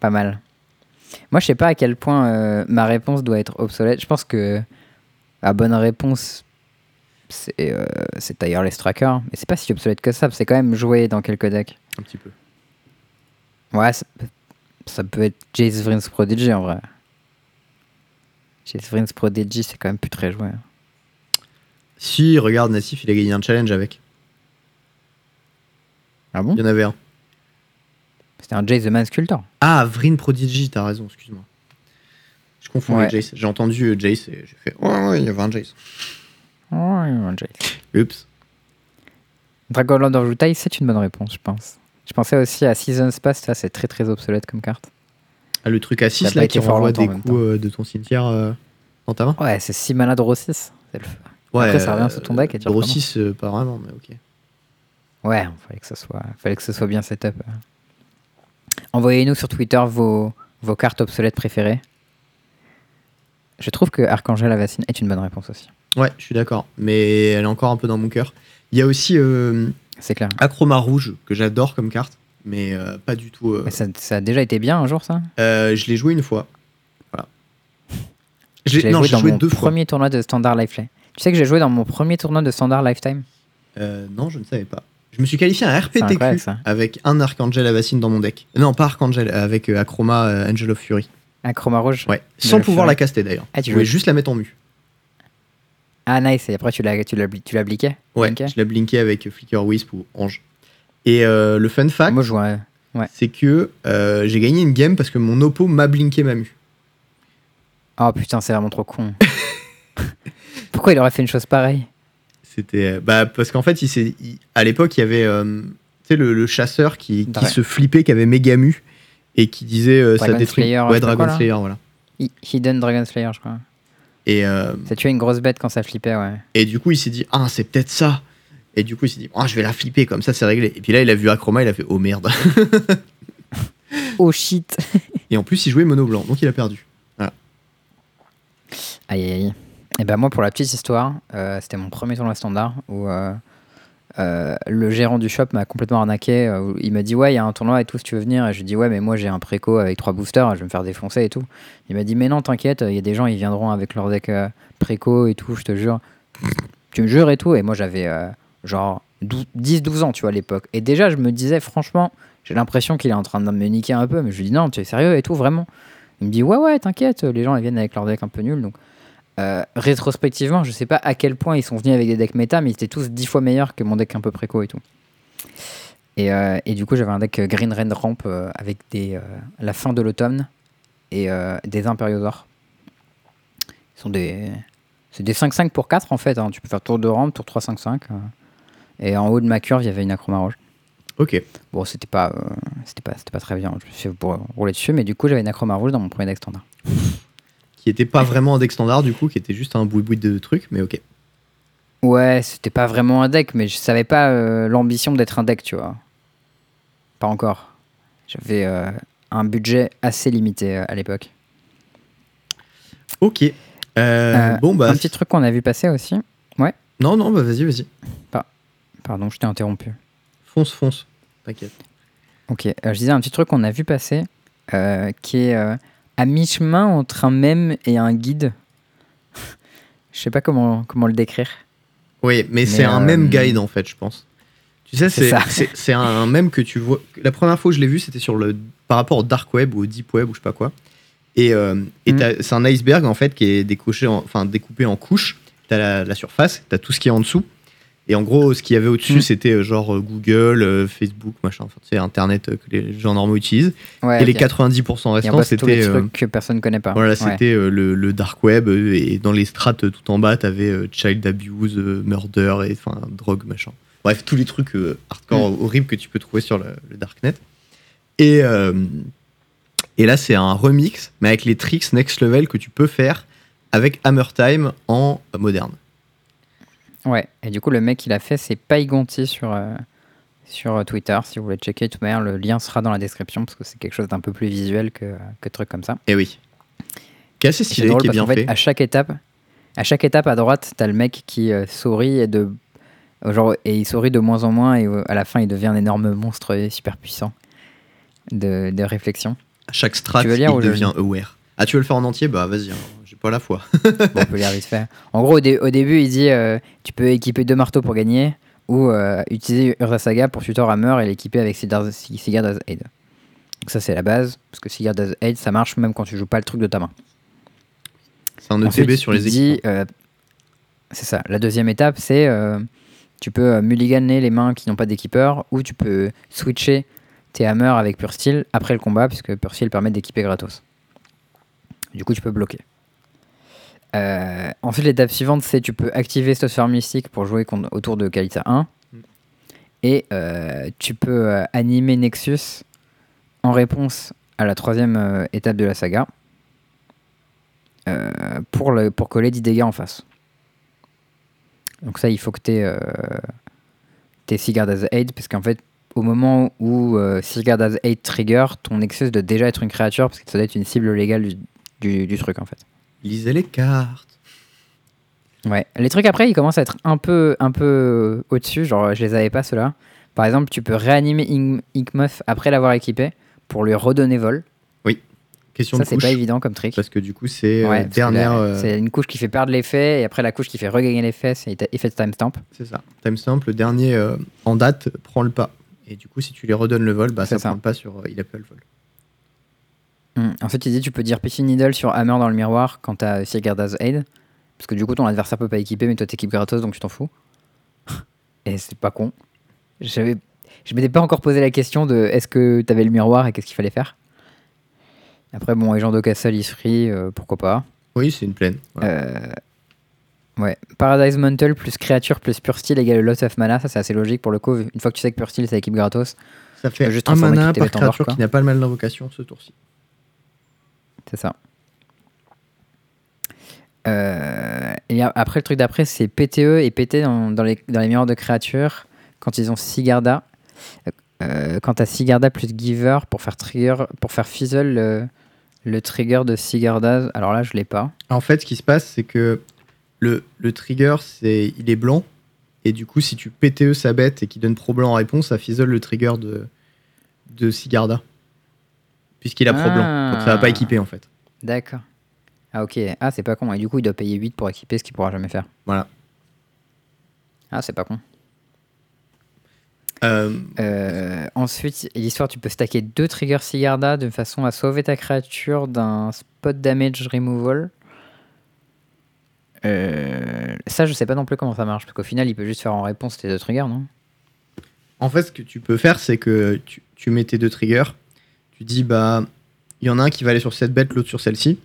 pas mal. Moi, je sais pas à quel point euh, ma réponse doit être obsolète. Je pense que la bonne réponse, c'est euh, c'est Tireless Tracker. Mais c'est pas si obsolète que ça. C'est quand même joué dans quelques decks. Un petit peu. Ouais, ça, peut- ça peut être Jace Vryn's Prodigy en vrai. Jace Vryn's Prodigy, c'est quand même plus très joué. Si, regarde, Nassif, il a gagné un challenge avec. Ah bon Il y en avait un. C'était un Jace the Man Sculptor. Ah, Vryn Prodigy, t'as raison, excuse-moi. Je confonds Ouais. avec Jace. J'ai entendu euh, Jace et j'ai fait Ouais, ouais, il y avait un Jace. Ouais, un Jace. Oups. Dragon Lord of Jutai, c'est une bonne réponse, je pense. Je pensais aussi à Seasons Past, ça c'est très très obsolète comme carte. Ah, le truc à Ça a 6 pas là qui renvoie des coups euh, de ton cimetière euh, dans ta main Ouais, c'est 6 mana draw 6. C'est le feu. Après, ça revient sur ton deck et tu Draw recommences. 6, euh, pas vraiment, mais ok. Ouais, fallait que ça soit, fallait que ce soit bien setup. Envoyez-nous sur Twitter vos, vos cartes obsolètes préférées. Je trouve que Archangel Avacine est une bonne réponse aussi. Ouais, je suis d'accord, mais elle est encore un peu dans mon cœur. Il y a aussi euh, C'est clair. Acroma Rouge, que j'adore comme carte, mais euh, pas du tout. euh, Mais ça, ça a déjà été bien un jour, ça? Euh, je l'ai joué une fois. Voilà. Je l'ai Non, j'ai dans joué mon deux fois. premier tournoi de Standard Lifeline. Tu sais que j'ai joué dans mon premier tournoi de Standard Lifetime Euh, non, je ne savais pas. Je me suis qualifié à un RPTQ avec un Archangel Avacine dans mon deck. Non, pas Archangel, avec euh, Acroma euh, Angel of Fury. Un chroma rouge Ouais, sans pouvoir Fury. la caster d'ailleurs. Ah, tu je voulais juste la mettre en mu. Ah, nice. Et après, tu l'as, tu l'as, tu l'as bliqué Ouais, je l'ai blinké avec Flicker Wisp ou Ange. Et euh, le fun fact, Moi, je. Ouais. c'est que euh, j'ai gagné une game parce que mon oppo m'a blinké ma mu. Oh putain, c'est vraiment trop con. [LAUGHS] Pourquoi il aurait fait une chose pareille? C'était bah parce qu'en fait, il il- à l'époque, il y avait euh, tu sais le, le chasseur qui, qui se flippait, qui avait méga mu et qui disait euh, ça Dragon détruit. Slayer, ouais, Dragon quoi. Slayer, voilà. Hi- Hidden Dragon Slayer, je crois. Et euh, Ça tuait une grosse bête quand ça flippait, ouais. Et du coup, il s'est dit, ah, c'est peut-être ça. Et du coup, il s'est dit, ah, je vais la flipper, comme ça, c'est réglé. Et puis là, il a vu Acroma, il a fait, oh merde. [LAUGHS] Oh shit Et en plus, il jouait mono blanc, donc il a perdu. Aïe aïe aïe. Et ben moi, pour la petite histoire, euh, c'était mon premier tournoi standard où euh, euh, le gérant du shop m'a complètement arnaqué. il m'a dit ouais, il y a un tournoi et tout, si tu veux venir. Et je lui ai ouais, mais moi j'ai un préco avec trois boosters, je vais me faire défoncer et tout. Il m'a dit mais non, t'inquiète, il y a des gens, ils viendront avec leur deck préco et tout, je te jure. Tu me jures et tout. Et moi j'avais genre 10-12 ans, tu vois, à l'époque. Et déjà, je me disais franchement, j'ai l'impression qu'il est en train de me niquer un peu. Mais je lui dis non, tu es sérieux et tout, vraiment. Il me dit ouais, ouais, t'inquiète, les gens ils viennent avec leur deck un peu nul. Donc euh, rétrospectivement, je sais pas à quel point ils sont venus avec des decks méta, mais ils étaient tous 10 fois meilleurs que mon deck un peu préco et tout. Et, euh, et du coup, j'avais un deck euh, Green Red Ramp euh, avec des, la fin de l'automne et des Imperiosaures. Ils sont des. C'est des 5-5 pour 4 en fait. hein. Tu peux faire tour de rampe, tour 3-5-5. euh. Et en haut de ma curve, il y avait une Acroma Rouge. Ok. Bon, c'était pas, c'était pas, c'était pas très bien. Je me suis rouler dessus, mais du coup, j'avais une Acroma Rouge dans mon premier deck standard. Qui était pas vraiment un deck standard, du coup, qui était juste un boui-boui de trucs, mais ok. Ouais, c'était pas vraiment un deck, mais je savais pas euh, l'ambition d'être un deck, tu vois. Pas encore. J'avais euh, un budget assez limité euh, à l'époque. Ok. Bon, bah. un petit truc qu'on a vu passer aussi. Non, non, bah vas-y, vas-y. Pardon, je t'ai interrompu. Fonce, fonce. T'inquiète. Ok, je disais un petit truc qu'on a vu passer qui est à mi-chemin entre un mème et un guide. [LAUGHS] je sais pas comment, comment le décrire. Oui, mais, Mais, c'est un euh, même guide en fait, je pense. Tu sais, C'est un même que tu vois. La première fois que je l'ai vu, c'était sur le par rapport au dark web ou au deep web ou je sais pas quoi. Et, euh, et t'as- c'est un iceberg en fait qui est décoché, en- enfin découpé en couches. T'as la, la surface, t'as tout ce qui est en dessous. Et en gros, ce qu'il y avait au-dessus, Mhm. c'était euh, genre euh, Google, euh, Facebook, machin, enfin, tu sais, Internet que les gens normaux utilisent. Ouais, et les ok. 90% Et en restants, c'était euh, que personne connaît pas. voilà, Ouais. c'était euh, le, le dark web et dans les strates tout en bas, t'avais euh, child abuse, murder et enfin drogue machin. Bref, tous les trucs hardcore Mm. horribles que tu peux trouver sur le, le darknet. Et et là, c'est un remix, mais avec les tricks next level que tu peux faire avec Hammer Time en moderne. Ouais, et du coup, le mec, il a fait, c'est Paigonti sur, euh, sur euh, Twitter. Si vous voulez checker, de toute manière, le lien sera dans la description parce que c'est quelque chose d'un peu plus visuel que, que truc comme ça. Et oui, qui est assez stylé, drôle qui est bien fait, fait. à chaque étape, à chaque étape à droite, t'as le mec qui euh, sourit et de genre et il sourit de moins en moins et euh, à la fin, il devient un énorme monstre super puissant de, de réflexion. À chaque strat, il devient aware. Ah, tu veux le faire en entier? Bah vas-y, hein, pas la foi. [LAUGHS] Bon, on peut lire vite fait. En gros, au, dé- au début, il dit euh, tu peux équiper deux marteaux pour gagner ou euh, utiliser Urza Saga pour Tutor Hammer et l'équiper avec Sigurd as Aid. Donc ça, c'est la base parce que Sigurd as Aid, ça marche même quand tu joues pas le truc de ta main. C'est un Ensuite, ETB sur les il dit, équipes. euh, c'est ça. La deuxième étape, c'est euh, tu peux mulliganer les mains qui n'ont pas d'équipeur ou tu peux switcher tes hammers avec Pure Steel après le combat puisque Pure Steel permet d'équiper gratos. Du coup, tu peux bloquer. Euh, ensuite, l'étape suivante, c'est tu peux activer Stoneform Mystique pour jouer contre- autour de Kalita 1. Mm. Et euh, tu peux euh, animer Nexus en réponse à la troisième euh, étape de la saga pour, le, pour coller 10 dégâts en face. Donc ça, il faut que tu aies, tes Sigurd as Aid, parce qu'en fait, au moment où Sigurd as Aid trigger, ton Nexus doit déjà être une créature, parce que ça doit être une cible légale du, du- du truc en fait. Lisez les cartes. Ouais. Les trucs après, ils commencent à être un peu, un peu au-dessus, genre je les avais pas ceux-là. Par exemple, tu peux réanimer Ink- Inkmoth après l'avoir équipé pour lui redonner vol. Question Ça, c'est pas évident comme trick. Parce que du coup, c'est euh, Ouais, dernière. euh, C'est une couche qui fait perdre l'effet, et après la couche qui fait regagner l'effet, c'est effet de timestamp. C'est ça. Timestamp, le dernier euh, en date prend le pas. Et du coup, si tu lui redonnes le vol, bah, ça, ça. prend le pas sur. euh, il a pas le vol. Hum, Ensuite, il dit tu peux dire Pitching Needle sur Hammer dans le miroir quand t'as Sigurd as Aid. Parce que du coup, ton adversaire peut pas équiper, mais toi t'équipes gratos, donc tu t'en fous. [LAUGHS] Et c'est pas con. J'avais, je m'étais pas encore posé la question de est-ce que t'avais le miroir et qu'est-ce qu'il fallait faire. Après, bon, Agent de Castle is free, euh, pourquoi pas. Oui, c'est une plaine. Euh, ouais. Paradise Mantle plus créature plus Pure Steel égale Loss of Mana, ça c'est assez logique pour le coup. Une fois que tu sais que Pure Steel ça équipe gratos, ça fait juste un mana par en créature qui n'a pas le mal d'invocation ce tour-ci. C'est ça. Euh, et après, le truc d'après, c'est PTE et PT dans, dans les, dans les miroirs de créatures quand ils ont Sigarda. Euh, quand t'as Sigarda plus Giver pour faire trigger, pour faire fizzle le, le trigger de Sigarda. Alors là, je l'ai pas. En fait, ce qui se passe, c'est que le, le trigger, c'est il est blanc. Et du coup, si tu PTE sa bête et qu'il donne Pro Blanc en réponse, ça fisole le trigger de, de Sigarda. Puisqu'il a Pro Blanc. Donc ça va pas Ah. équiper en fait. D'accord. Ah, ok. Ah, c'est pas con. Et du coup, il doit payer 8 pour équiper ce qu'il pourra jamais faire. Voilà. Ah, c'est pas con. Euh, Euh, ensuite, l'histoire, tu peux stacker deux triggers Sigarda de façon à sauver ta créature d'un spot damage removal. Euh, ça, je sais pas non plus comment ça marche, parce qu'au final, il peut juste faire en réponse tes deux triggers, non? En fait, ce que tu peux faire, c'est que tu, tu mets tes deux triggers. Tu dis, bah, il y en a un qui va aller sur cette bête, l'autre sur celle-ci.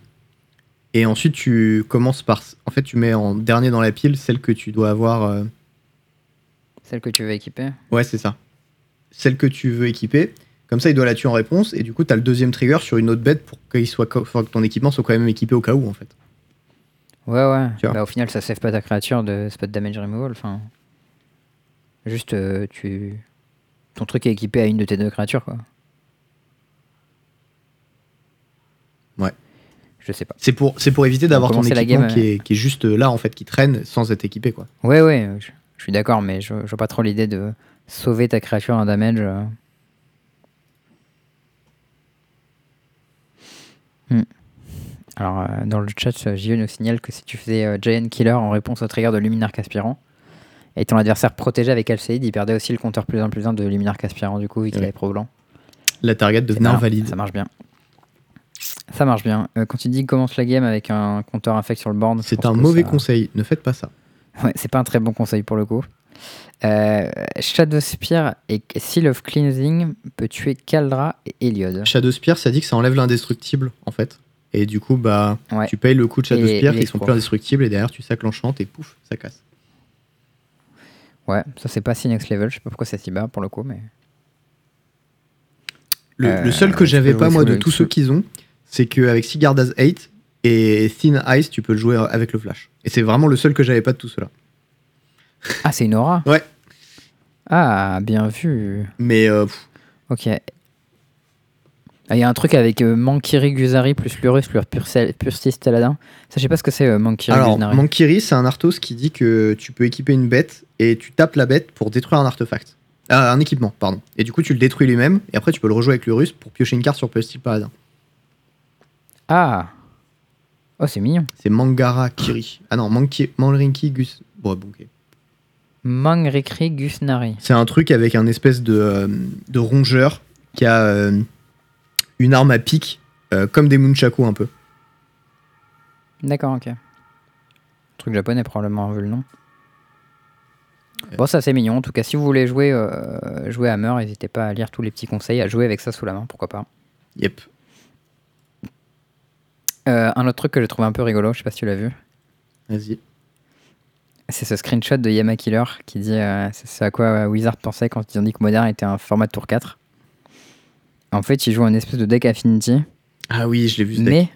Et ensuite, tu commences par. En fait, tu mets en dernier dans la pile celle que tu dois avoir. euh, Celle que tu veux équiper Ouais, c'est ça. Celle que tu veux équiper. Comme ça, il doit la tuer en réponse. Et du coup, tu as le deuxième trigger sur une autre bête pour, qu'il soit, co- enfin, que ton équipement soit quand même équipé au cas où, en fait. Ouais, ouais. Tu vois. Bah, au final, ça save pas ta créature de spot damage removal. Enfin, juste, euh, tu. Ton truc est équipé à une de tes deux créatures, quoi. Ouais. Je sais pas. C'est pour, c'est pour éviter d'avoir ton la équipement game, qui, est, qui est juste là, en fait, qui traîne sans être équipé, quoi. Ouais, ouais, je, je suis d'accord, mais je, je vois pas trop l'idée de sauver ta créature d'un damage. euh. Hmm. Alors, euh, dans le chat, euh, JE nous signale que si tu faisais euh, Giant Killer en réponse au trigger de Luminarch Aspirant, et ton adversaire protégé avec Alcéide, il perdait aussi le compteur plus 1 plus 1 de Luminarch Aspirant, du coup, vu qu'il Ouais. avait pro blanc. La target devenait invalide. Ça marche bien. Ça marche bien. Euh, quand tu dis commence la game avec un compteur infect sur le board, C'est un que mauvais ça- conseil. Ne faites pas ça. Ouais, c'est pas un très bon conseil pour le coup. Euh, Shadow Spear et Seal of Cleansing peut tuer Kaldra et Heliod. Shadow Spear, ça dit que ça enlève l'indestructible, en fait. Et du coup, bah, Ouais. tu payes le coup de Shadow Et- Spear, et qui sont plus indestructibles, et derrière, tu sacs l'enchante, et pouf, ça casse. Ouais, ça c'est pas si next level, je sais pas pourquoi c'est si bas pour le coup, mais. Le, Euh, le seul que tu j'avais pas, moi, de tous ceux qu'ils ont, c'est qu'avec Sigarda's 8 et Thin Ice, tu peux le jouer avec le flash. Et c'est vraiment le seul que j'avais pas de tout cela. Ah, c'est une aura? Ouais. Ah, bien vu. Mais euh, Ok. Ah, Il y a un truc avec euh, Mankiri Guzari plus Lurus Pursis Taladin. Ça, je sais pas ce que c'est, euh, Mankiri alors, Guzari. Mankiri, c'est un Arthos qui dit que tu peux équiper une bête et tu tapes la bête pour détruire un artefact. Ah, un équipement, pardon. Et du coup, tu le détruis lui-même, et après, tu peux le rejouer avec le russe pour piocher une carte sur Plastic Paladin. Ah Oh, c'est mignon. C'est Mangara Kiri. Ah non, Manki, Manrinki Gus. Bon, ok. Mangrikri Gusnari. C'est un truc avec un espèce de, euh, de rongeur qui a euh, une arme à pic, euh, comme des Munchaku un peu. D'accord, ok. Truc japonais, probablement, vu le nom. Bon, ça c'est mignon. En tout cas, si vous voulez jouer, jouer à Hammer, n'hésitez pas à lire tous les petits conseils, à jouer avec ça sous la main, pourquoi pas. Yep. Euh, un autre truc que j'ai trouvé un peu rigolo, je sais pas si tu l'as vu, Vas-y. c'est ce screenshot de Yama Killer qui dit euh, c'est ce à quoi euh, Wizard pensait quand ils ont dit que Modern était un format de tour 4. En fait, il joue un espèce de deck Affinity, Ah oui, je l'ai vu ce deck. mais.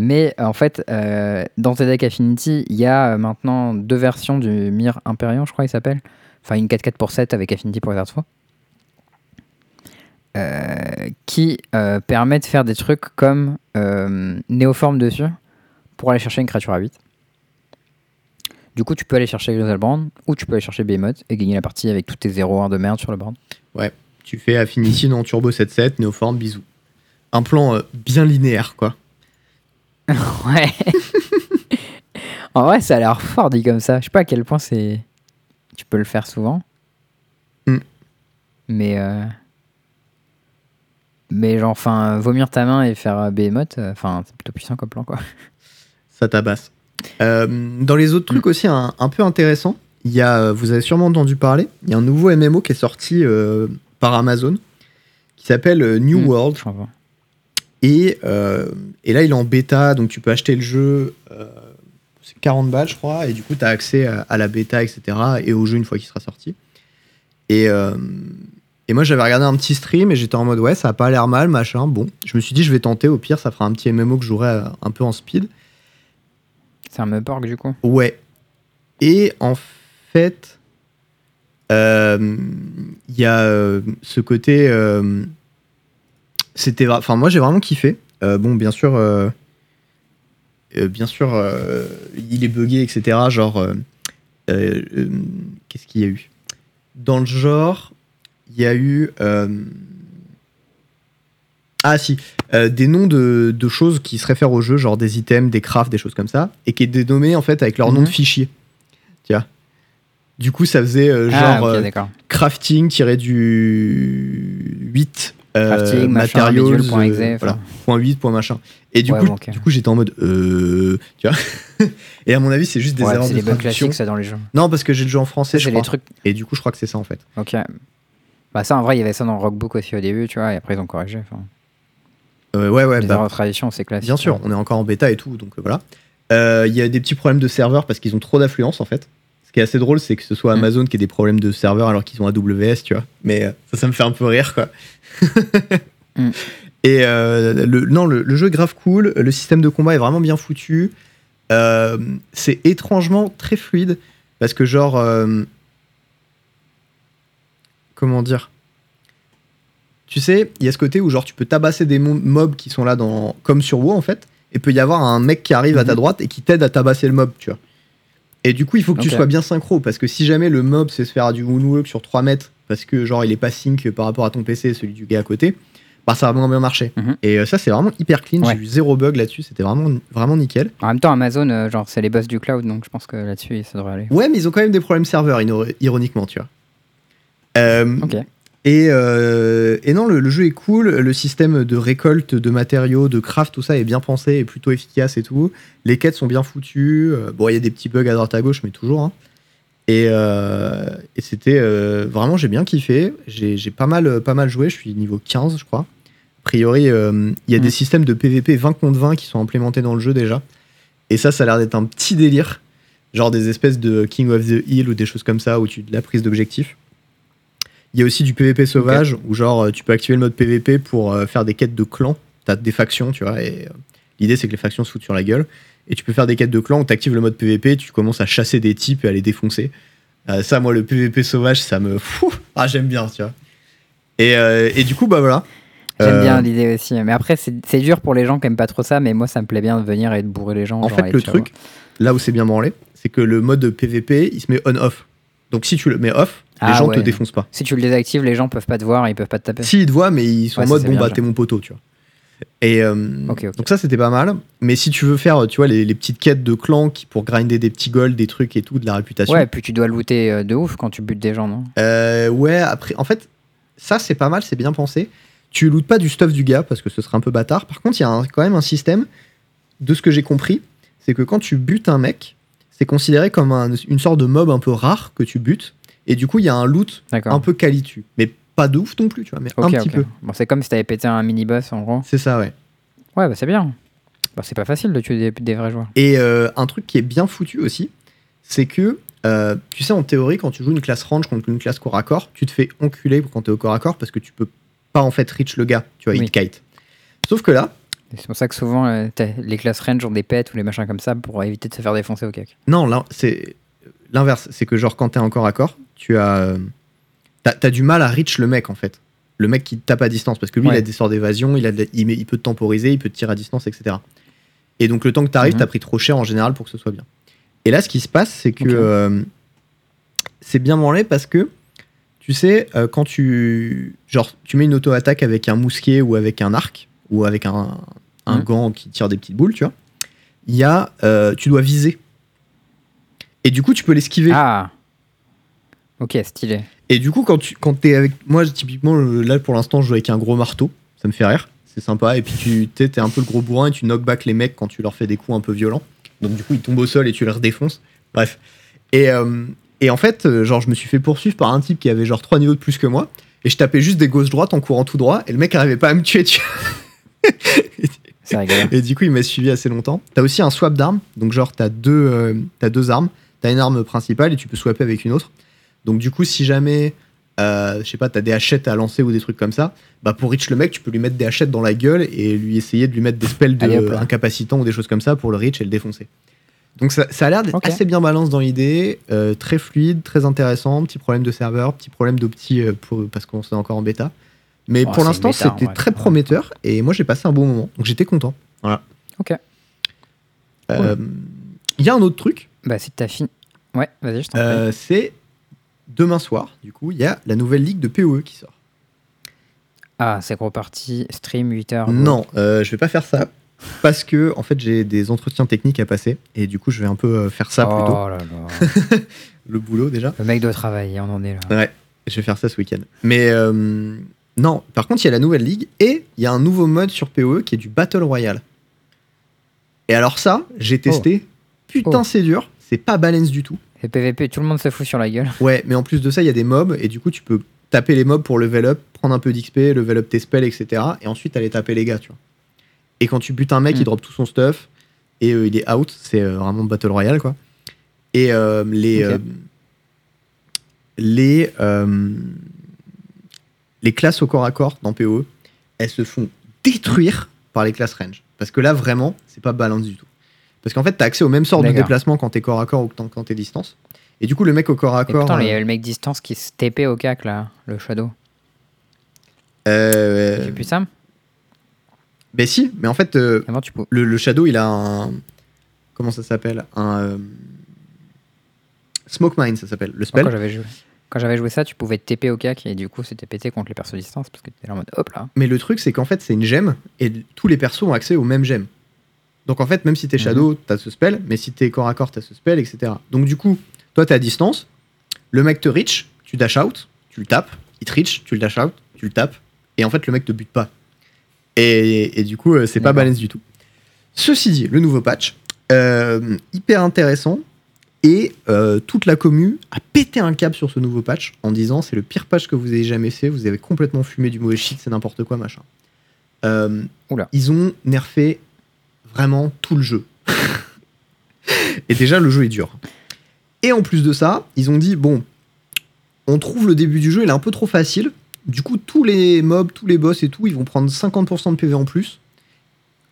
Mais en fait, euh, dans tes decks Affinity, il y a maintenant deux versions du Mir Imperion, je crois il s'appelle. Enfin, une 4-4 pour 7 avec Affinity pour les arts qui euh, permet de faire des trucs comme euh, Néoforme dessus pour aller chercher une créature à 8. Du coup, tu peux aller chercher Griselbrand ou tu peux aller chercher Behemoth et gagner la partie avec tous tes 0-1 de merde sur le board. Tu fais Affinity dans Turbo 7-7, Néoforme, bisous. Un plan euh, bien linéaire, quoi. [LAUGHS] Ouais. [LAUGHS] en vrai, ça a l'air fort dit comme ça. Je sais pas à quel point c'est. Tu peux le faire souvent. Hmm. Mais. euh, Mais genre, enfin, vomir ta main et faire euh, Behemoth, euh, enfin, c'est plutôt puissant comme plan, quoi. Ça tabasse. Euh, dans les autres trucs aussi, un, un peu intéressant, il y a, vous avez sûrement entendu parler, il y a un nouveau MMO qui est sorti euh, par Amazon qui s'appelle New Hmm. World. Et, euh, et là, il est en bêta, donc tu peux acheter le jeu, c'est 40 balles, je crois, et du coup, tu as accès à, à la bêta, etc., et au jeu une fois qu'il sera sorti. Et, et moi, j'avais regardé un petit stream et j'étais en mode, ouais, ça a pas l'air mal, machin. Bon, je me suis dit, je vais tenter, au pire, ça fera un petit MMO que je jouerai euh, un peu en speed. C'est un Meuporg, du coup. Ouais. Et en fait, euh, il y a euh, ce côté. euh, C'était, enfin, moi j'ai vraiment kiffé. Bon, bien sûr, bien sûr, il est buggé, etc. Genre, qu'est-ce qu'il y a eu? Dans le genre, il y a eu. euh, ah si, euh, des noms de, de choses qui se réfèrent au jeu, genre des items, des crafts, des choses comme ça, et qui est dénommé en fait avec leur nom Mhm. de fichier. Tu vois? Du coup, ça faisait euh, genre ah, euh, d'accord. crafting tiré du 8 euh, Crafting, machin, materials, bidule, point exe, enfin. voilà, point 8, point machin. Et du Ouais, coup, bon, ok. du coup, j'étais en mode tu vois. [LAUGHS] Et à mon avis, c'est juste des Ouais, erreurs c'est de traduction. ça, dans les jeux. Non, parce que j'ai le jeu en français, je les crois. trucs. Et du coup, je crois que c'est ça en fait. Ok. Bah, ça, en vrai, il y avait ça dans Rockbook aussi au début, tu vois, et après, ils ont corrigé. enfin. Euh, ouais, ouais, les bah, tradition, c'est classique. bien sûr, on est encore en bêta et tout, donc euh, voilà. Euh, Il y a des petits problèmes de serveur parce qu'ils ont trop d'affluence en fait. Ce qui est assez drôle, c'est que ce soit Mm. Amazon qui ait des problèmes de serveur alors qu'ils ont AWS, tu vois. Mais euh, ça, ça me fait un peu rire, quoi. [LAUGHS] Mm. Et le, non, le, le jeu est grave cool. Le système de combat est vraiment bien foutu. C'est étrangement très fluide parce que, genre, comment dire Tu sais, il y a ce côté où, genre, tu peux tabasser des mo- mobs qui sont là dans, comme sur WoW en fait, et peut y avoir un mec qui arrive à ta Mhm. droite et qui t'aide à tabasser le mob, tu vois. Et du coup, il faut que tu sois bien synchro parce que si jamais le mob sait se faire du moonwalk sur 3 mètres parce que, genre, il est pas sync par rapport à ton PC et celui du gars à côté, bah ça va vraiment bien marcher. Mhm. Et euh, ça, c'est vraiment hyper clean. Ouais. J'ai eu zéro bug là-dessus. C'était vraiment, vraiment nickel. En même temps, Amazon, euh, genre, c'est les boss du cloud, donc je pense que là-dessus, ça devrait aller. Ouais, mais ils ont quand même des problèmes serveurs, ironiquement, tu vois. Euh, et, euh, et non, le, le jeu est cool. Le système de récolte de matériaux, de craft, tout ça est bien pensé et plutôt efficace et tout. Les quêtes sont bien foutues. Euh, Bon, il y a des petits bugs à droite à gauche, mais toujours. hein. Et, euh, et c'était euh, vraiment, j'ai bien kiffé. J'ai pas mal, pas mal joué. Je suis niveau 15, je crois. A priori, il y a Mm. des systèmes de PVP 20 contre 20 qui sont implémentés dans le jeu déjà. Et ça, ça a l'air d'être un petit délire. Genre des espèces de King of the Hill ou des choses comme ça, où tu de la prise d'objectif. Il y a aussi du PVP sauvage, où genre euh, tu peux activer le mode PVP pour euh, faire des quêtes de clans. T'as des factions, tu vois, et euh, l'idée c'est que les factions se foutent sur la gueule. Et tu peux faire des quêtes de clans où t'actives le mode PVP, tu commences à chasser des types et à les défoncer. Euh, ça, moi, le PVP sauvage, ça me. Ah, j'aime bien, tu vois. Et, euh, et du coup, bah voilà. J'aime Euh, bien l'idée aussi. Mais après, c'est dur pour les gens qui aiment pas trop ça, mais moi, ça me plaît bien de venir et de bourrer les gens. En genre, fait, le truc, là où c'est bien branlé, c'est que le mode PVP, il se met on-off. Donc si tu le mets off, les Ah gens te ouais. défoncent pas. Si tu le désactives, les gens peuvent pas te voir ils peuvent pas te taper. Si, ils te voient, mais ils sont Ouais, en mode bon, bien, bah, t'es mon poteau, tu vois. Et euh, donc, ça, c'était pas mal. Mais si tu veux faire, tu vois, les, les petites quêtes de clans qui, pour grinder des petits golds, des trucs et tout, de la réputation. Ouais, et puis tu dois looter euh, de ouf quand tu butes des gens, non? Euh, ouais, après, en fait, ça, c'est pas mal, c'est bien pensé. Tu lootes pas du stuff du gars parce que ce serait un peu bâtard. Par contre, il y a un- quand même un système, de ce que j'ai compris, c'est que quand tu butes un mec, c'est considéré comme un- une sorte de mob un peu rare que tu butes. Et du coup, il y a un loot un peu qualitu. Mais pas de ouf non plus, tu vois, mais un petit peu. Bon, c'est comme si t'avais pété un mini-boss en gros. C'est ça, ouais. Ouais, bah c'est bien. Bah, c'est pas facile de tuer des, des vrais joueurs. Et euh, un truc qui est bien foutu aussi, c'est que, euh, tu sais, en théorie, quand tu joues une classe range contre une classe corps à corps, tu te fais enculer quand t'es au corps à corps parce que tu peux pas en fait reach le gars, tu vois, Oui. te kite. Sauf que là, C'est pour ça que souvent, euh, les classes range ont des pets ou les machins comme ça pour éviter de se faire défoncer au cake. non, là, c'est l'inverse. C'est que, genre, quand t'es en corps à corps, tu as. euh, T'as du mal à reach le mec en fait. Le mec qui te tape à distance parce que lui, il a des sorts d'évasion, il, a de la- il, met- il peut te temporiser, il peut te tirer à distance, etc. Et donc, le temps que t'arrives, Mhm. t'as pris trop cher en général pour que ce soit bien. Et là, ce qui se passe, c'est que euh, c'est bien branlé parce que tu sais, euh, quand tu. Genre, tu mets une auto-attaque avec un mousquet ou avec un arc ou avec un, un Mhm. gant qui tire des petites boules, tu vois, il y a. euh, tu dois viser. Et du coup, tu peux l'esquiver. Ah Ok, stylé. Et du coup, quand tu quand es avec. Moi, typiquement, là pour l'instant, je joue avec un gros marteau. Ça me fait rire. C'est sympa. Et puis, tu t'es t'es un peu le gros bourrin et tu knock back les mecs quand tu leur fais des coups un peu violents. Donc, du coup, ils tombent au sol et tu leur défonces. Bref. Et, euh, et en fait, euh, genre, je me suis fait poursuivre par un type qui avait genre 3 niveaux de plus que moi. Et je tapais juste des gauches-droites en courant tout droit. Et le mec arrivait pas à me tuer. tu vois. C'est rigolo. Et du coup, il m'a suivi assez longtemps. T'as aussi un swap d'armes. Donc, genre, t'as deux, euh, t'as deux armes. T'as une arme principale et tu peux swapper avec une autre. Donc, du coup, si jamais, euh, je sais pas, t'as des hachettes à lancer ou des trucs comme ça, bah, pour reach le mec, tu peux lui mettre des hachettes dans la gueule et lui essayer de lui mettre des spells de Allez, ou des choses comme ça pour le reach et le défoncer. Donc, ça, ça a l'air d'être assez bien balance dans l'idée, euh, très fluide, très intéressant. Petit problème de serveur, petit problème d'opti euh, parce qu'on est encore en bêta. Mais Oh, pour l'instant, c'était très prometteur et moi, j'ai passé un bon moment. Donc, j'étais content. Voilà. Ok. Euh, Il y a un autre truc. Bah, si t'as fini. Ouais, vas-y, je t'en. Euh, c'est demain soir, du coup, il y a la nouvelle ligue de PoE qui sort. Ah, c'est gros parti, stream 8h. Non, euh, je vais pas faire ça. Parce que, en fait, j'ai des entretiens techniques à passer. Et du coup, je vais un peu euh, faire ça plutôt. Oh là là. [LAUGHS] Le boulot, déjà. Le mec doit travailler, on en est là. Ouais, je vais faire ça ce week-end. Mais euh, non, par contre, il y a la nouvelle ligue et il y a un nouveau mode sur PoE qui est du Battle Royale. Et alors ça, j'ai testé. Putain, Oh. c'est dur. C'est pas balance du tout. Et PVP, tout le monde se fout sur la gueule. [LAUGHS] Ouais, mais en plus de ça, il y a des mobs et du coup, tu peux taper les mobs pour level up, prendre un peu d'XP, level up tes spells, etc. Et ensuite aller taper les gars, tu vois. Et quand tu butes un mec, il drop tout son stuff et euh, il est out. C'est euh, vraiment Battle Royale, quoi. Et euh, les. Les classes au corps à corps dans PoE, elles se font détruire par les classes range. Parce que là, vraiment, c'est pas balance du tout. Parce qu'en fait, t'as accès au même sort de déplacement quand t'es corps à corps ou quand quand t'es distance. Et du coup, le mec au corps à corps. putain, il y a le mec distance qui se TP au cac là, le Shadow. euh, J'ai plus ça Ben si, mais en fait, euh, Avant, tu peux. le, le Shadow, il a un. Comment ça s'appelle? Un. euh, Smoke Mine, ça s'appelle. Le spell. quand j'avais joué. Quand j'avais joué ça, tu pouvais te TP au cac et du coup, c'était pété contre les persos distance parce que t'étais là en mode hop là. Mais le truc, c'est qu'en fait, c'est une gemme et tous les persos ont accès au même gemme. Donc en fait, même si t'es Mhm. Shadow, t'as ce spell, mais si t'es corps à corps, t'as ce spell, etc. Donc du coup, toi, t'es à distance, le mec te reach, tu dash out, tu le tapes, il te reach, tu le dash out, tu le tapes, et en fait, le mec te bute pas. Et, et du coup, euh, c'est pas balance du tout. Ceci dit, le nouveau patch, euh, hyper intéressant, et euh, toute la commu a pété un câble sur ce nouveau patch en disant c'est le pire patch que vous ayez jamais fait, vous avez complètement fumé du mauvais shit, c'est n'importe quoi, machin. Euh, Oula. Ils ont nerfé vraiment tout le jeu. et déjà, le jeu est dur. Et en plus de ça, ils ont dit bon, on trouve le début du jeu, il est un peu trop facile. Du coup, tous les mobs, tous les boss et tout, ils vont prendre 50% de PV en plus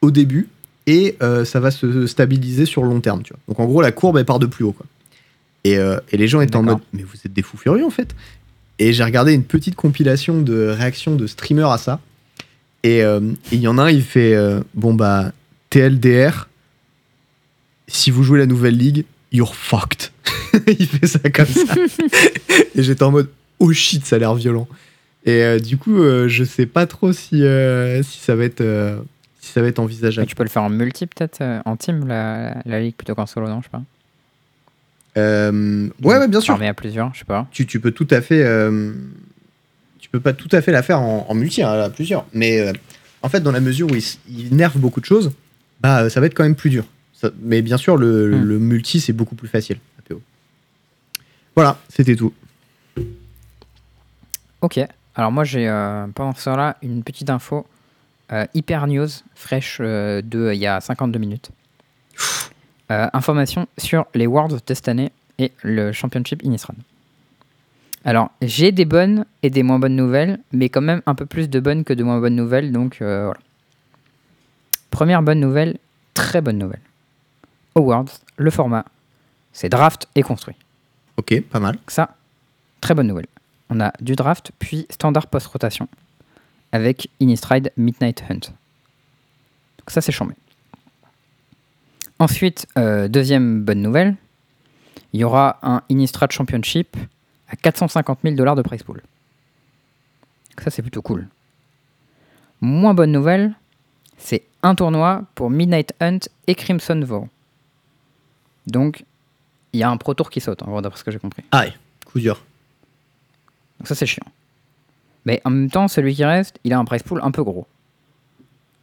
au début et euh, ça va se stabiliser sur le long terme. Tu vois. Donc en gros, la courbe elle part de plus haut. Quoi. Et, euh, et les gens étaient en mode mais vous êtes des fous furieux en fait. Et j'ai regardé une petite compilation de réactions de streamers à ça. Et euh, il y en a un, il fait bon bah TLDR, si vous jouez la nouvelle ligue, you're fucked. [LAUGHS] il fait ça comme ça. et j'étais en mode oh shit, ça a l'air violent. Et euh, du coup, euh, je sais pas trop si, euh, si ça va être euh, si ça va être Mais envisageable. tu peux le faire en multi peut-être, en team, la, la ligue plutôt qu'en solo, non Je sais pas. Ouais, ouais, bien sûr. À plusieurs, je sais pas. Tu, tu peux tout à fait, tu peux pas tout à fait la faire en, en multi hein, à plusieurs. Mais en fait, dans la mesure où il, s- il nerve beaucoup de choses, bah euh, ça va être quand même plus dur. Ça- mais bien sûr, le, Hmm. le multi c'est beaucoup plus facile. APO. Voilà, c'était tout. Ok. Alors moi j'ai euh, pendant ce temps-là une petite info euh, hyper news fraîche euh, de il y a 52 minutes. Information sur les Worlds de cette année et le Championship Innistrad. Alors j'ai des bonnes et des moins bonnes nouvelles, mais quand même un peu plus de bonnes que de moins bonnes nouvelles, donc voilà. Première bonne nouvelle, très bonne nouvelle. Au Worlds, le format, c'est draft et construit. Ok, pas mal. Ça, très bonne nouvelle. On a du draft, puis standard post-rotation, avec Innistrad Midnight Hunt. Donc ça, c'est chambé. Ensuite, euh, deuxième bonne nouvelle, il y aura un Innistrad Championship à 450 000 dollars de price pool. Donc ça, c'est plutôt cool. Moins bonne nouvelle, c'est un tournoi pour Midnight Hunt et Crimson Vow. Donc, il y a un pro tour qui saute, en gros, d'après ce que j'ai compris. Aïe, coup dur. Donc ça c'est chiant. Mais en même temps, celui qui reste, il a un price pool un peu gros.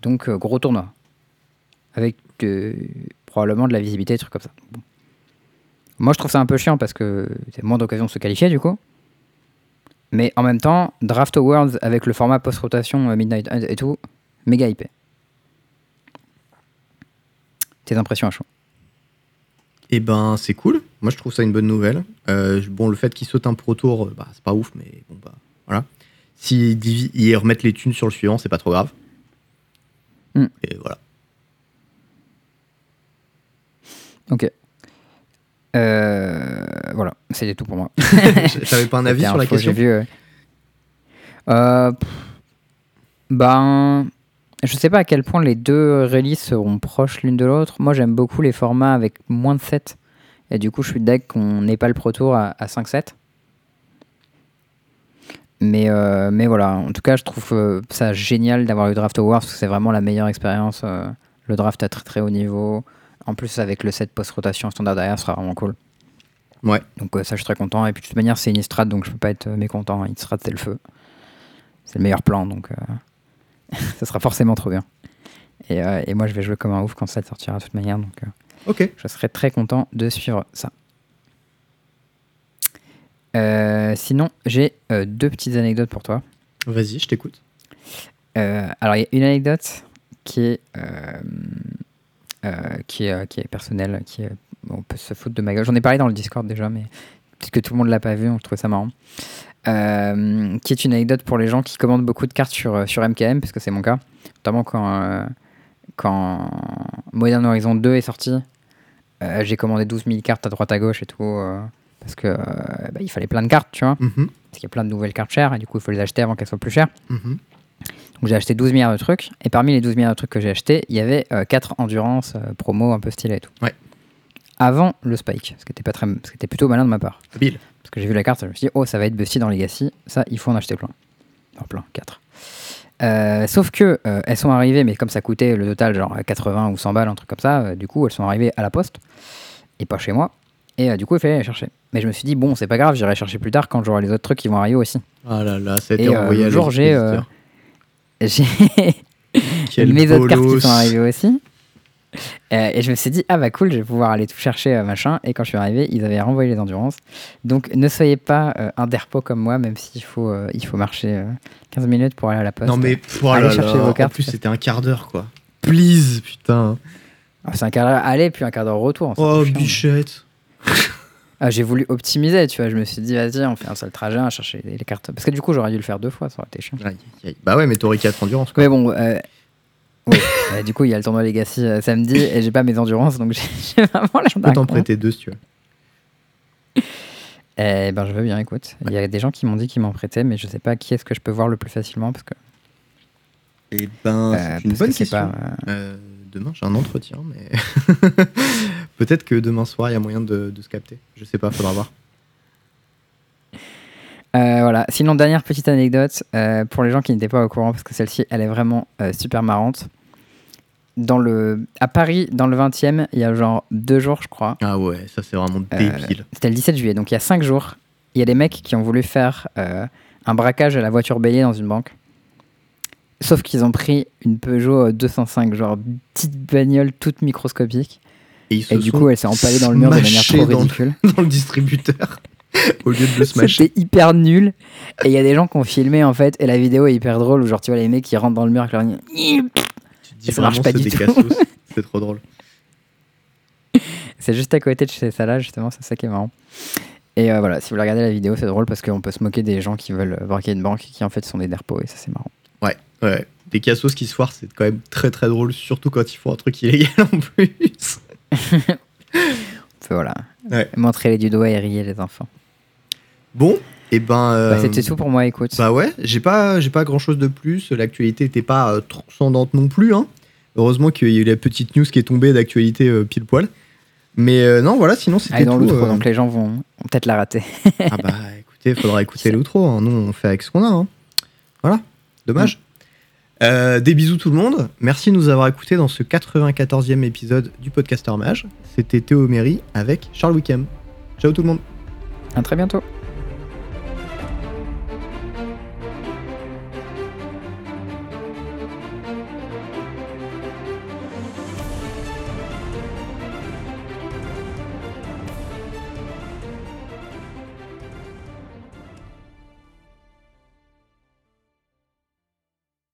Donc euh, gros tournoi. Avec euh, probablement de la visibilité, des trucs comme ça. Bon. Moi je trouve ça un peu chiant parce que c'est moins d'occasion de se qualifier du coup. Mais en même temps, Draft Awards avec le format post-rotation euh, Midnight Hunt et tout, méga hypé. Tes impressions à chaud Et ben, c'est cool. Moi, je trouve ça une bonne nouvelle. Euh, bon, le fait qu'il saute un pro tour, euh, bah, c'est pas ouf, mais bon, bah, voilà. S'ils remettent les thunes sur le suivant, c'est pas trop grave. Hmm. Et voilà. Ok. Euh, voilà, c'était tout pour moi. [LAUGHS] [LAUGHS] T'avais pas un avis sur la question j'ai vu, euh. Ben, je sais pas à quel point les deux releases seront proches l'une de l'autre. Moi, j'aime beaucoup les formats avec moins de 7 Et du coup, je suis deck qu'on n'ait pas le Pro Tour à, à 5-7. Mais, euh, mais voilà, en tout cas, je trouve euh, ça génial d'avoir eu Draft Awards parce que c'est vraiment la meilleure expérience. euh, le draft à très très haut niveau. En plus, avec le set post-rotation standard derrière, ce sera vraiment cool. Ouais. Donc, euh, ça, je suis très content. Et puis, de toute manière, c'est une Innistrad, donc je peux pas être mécontent. Innistrad, c'est le feu. C'est le meilleur plan, donc [LAUGHS] ça sera forcément trop bien. Et, euh, et moi, je vais jouer comme un ouf quand ça sortira de toute manière, donc euh, Ok. je serai très content de suivre ça. Euh, sinon, j'ai deux petites anecdotes pour toi. Vas-y, je t'écoute. Alors, il y a une anecdote qui est, qui est, qui est personnelle, qui est, on peut se foutre de ma gueule. J'en ai parlé dans le Discord déjà, mais peut-être que tout le monde l'a pas vu, donc je trouvais ça marrant. Euh, qui est une anecdote pour les gens qui commandent beaucoup de cartes sur, euh, sur MKM, parce que c'est mon cas. Notamment quand, euh, quand Modern Horizon 2 est sorti, euh, j'ai commandé 12 000 cartes à droite à gauche et tout, parce que bah, il fallait plein de cartes, tu vois. Mhm, Parce qu'il y a plein de nouvelles cartes chères, et du coup, il faut les acheter avant qu'elles soient plus chères. mhm. Donc j'ai acheté 12 milliards de trucs, et parmi les 12 milliards de trucs que j'ai achetés, il y avait 4 endurance euh, promo un peu stylé et tout. Ouais. Avant le spike, ce qui était, pas très, ce qui était plutôt malin de ma part. Habile. Que j'ai vu la carte, je me suis dit, oh, ça va être busty dans Legacy, ça, il faut en acheter plein. Non, plein, 4. sauf que euh, elles sont arrivées, mais comme ça coûtait le total genre 80 ou 100 balles, un truc comme ça, euh, du coup elles sont arrivées à la poste et pas chez moi. Et euh, du coup il fallait les chercher. Mais je me suis dit, bon, c'est pas grave, j'irai chercher plus tard quand j'aurai les autres trucs qui vont arriver aussi. Ah là là, euh, envoyé à jour, j'ai, euh, [LAUGHS] mes autres cartes qui sont arrivées aussi. Euh, et je me suis dit, ah bah cool, je vais pouvoir aller tout chercher, euh, machin. Et quand je suis arrivé, ils avaient renvoyé les endurances. Donc ne soyez pas euh, un derpo comme moi, même s'il faut, euh, il faut marcher euh, 15 minutes pour aller à la poste. Non mais Allez là chercher là, vos En cartes. plus, c'était un quart d'heure quoi. Please, putain. Ah, c'est un quart d'heure aller, puis un quart d'heure retour. c'est Oh, bichette. Ah, J'ai voulu optimiser, tu vois. Je me suis dit, vas-y, on fait un seul trajet, à chercher les, cartes. Parce que du coup, j'aurais dû le faire deux fois, ça aurait été chiant. Bah ouais, mais t'aurais 4 endurance quoi. Mais bon, euh, oui. Euh, du coup, il y a le tournoi Legacy euh, samedi et j'ai pas mes endurances, donc [LAUGHS] j'ai vraiment la Je peux t'en prêter deux si tu veux. Eh ben, je veux bien, écoute. Il y a des gens qui m'ont dit qu'ils m'en prêtaient, mais je sais pas qui est-ce que je peux voir le plus facilement parce que. Eh ben, euh, c'est une bonne que question. pas, euh, Euh, demain, j'ai un entretien, mais [LAUGHS] peut-être que demain soir, il y a moyen de, de se capter. Je sais pas, faudra voir. Euh, voilà. Sinon, dernière petite anecdote euh, pour les gens qui n'étaient pas au courant, parce que celle-ci, elle est vraiment euh, super marrante. Dans le, à Paris, dans le 20e, il y a genre deux jours, je crois. Ah ouais, ça c'est vraiment débile. C'était le 17 juillet, donc il y a cinq jours. Il y a des mecs qui ont voulu faire un braquage à la voiture bélier dans une banque. Sauf qu'ils ont pris une Peugeot euh, 205, genre petite bagnole toute microscopique. Et, ils se Et du sont coup, elle s'est empalée dans le mur de manière trop dans le- ridicule. [LAUGHS] dans le distributeur au lieu de le smasher. C'était hyper nul. Et il y a des gens qui ont filmé en fait. Et la vidéo est hyper drôle. Où genre, tu vois les mecs qui rentrent dans le mur avec leur. Tu te dis Et ça marche pas c'est du tout. cassos. C'est trop drôle. [LAUGHS] C'est juste à côté de chez ça là, justement. C'est ça qui est marrant. Et euh, voilà, si vous voulez regarder la vidéo, c'est drôle parce qu'on peut se moquer des gens qui veulent braquer une banque et qui en fait sont des derpos. Et ça, c'est marrant. Ouais, ouais. Des cassos qui se foirent, c'est quand même très très drôle, surtout quand ils font un truc illégal en plus. [LAUGHS] On peut, voilà. Ouais. Montrer les du doigt et rire les enfants. Bon, et ben. Bah, euh, C'était tout pour moi, écoute. Bah ouais, j'ai pas, j'ai pas grand chose de plus. L'actualité était pas euh, transcendante non plus. Hein. Heureusement qu'il y a eu la petite news qui est tombée d'actualité euh, pile poil. Mais euh, non, voilà, sinon c'était dans tout. l'outro, euh. donc les gens vont, vont peut-être la rater. Ah bah [LAUGHS] écoutez, faudra écouter l'outro. Hein. Nous, on fait avec ce qu'on a. hein. Voilà, dommage. Euh, des bisous tout le monde. Merci de nous avoir écoutés dans ce 94e épisode du Podcaster Mage. C'était Théo Méry avec Charles Wickham. Ciao tout le monde. À très bientôt.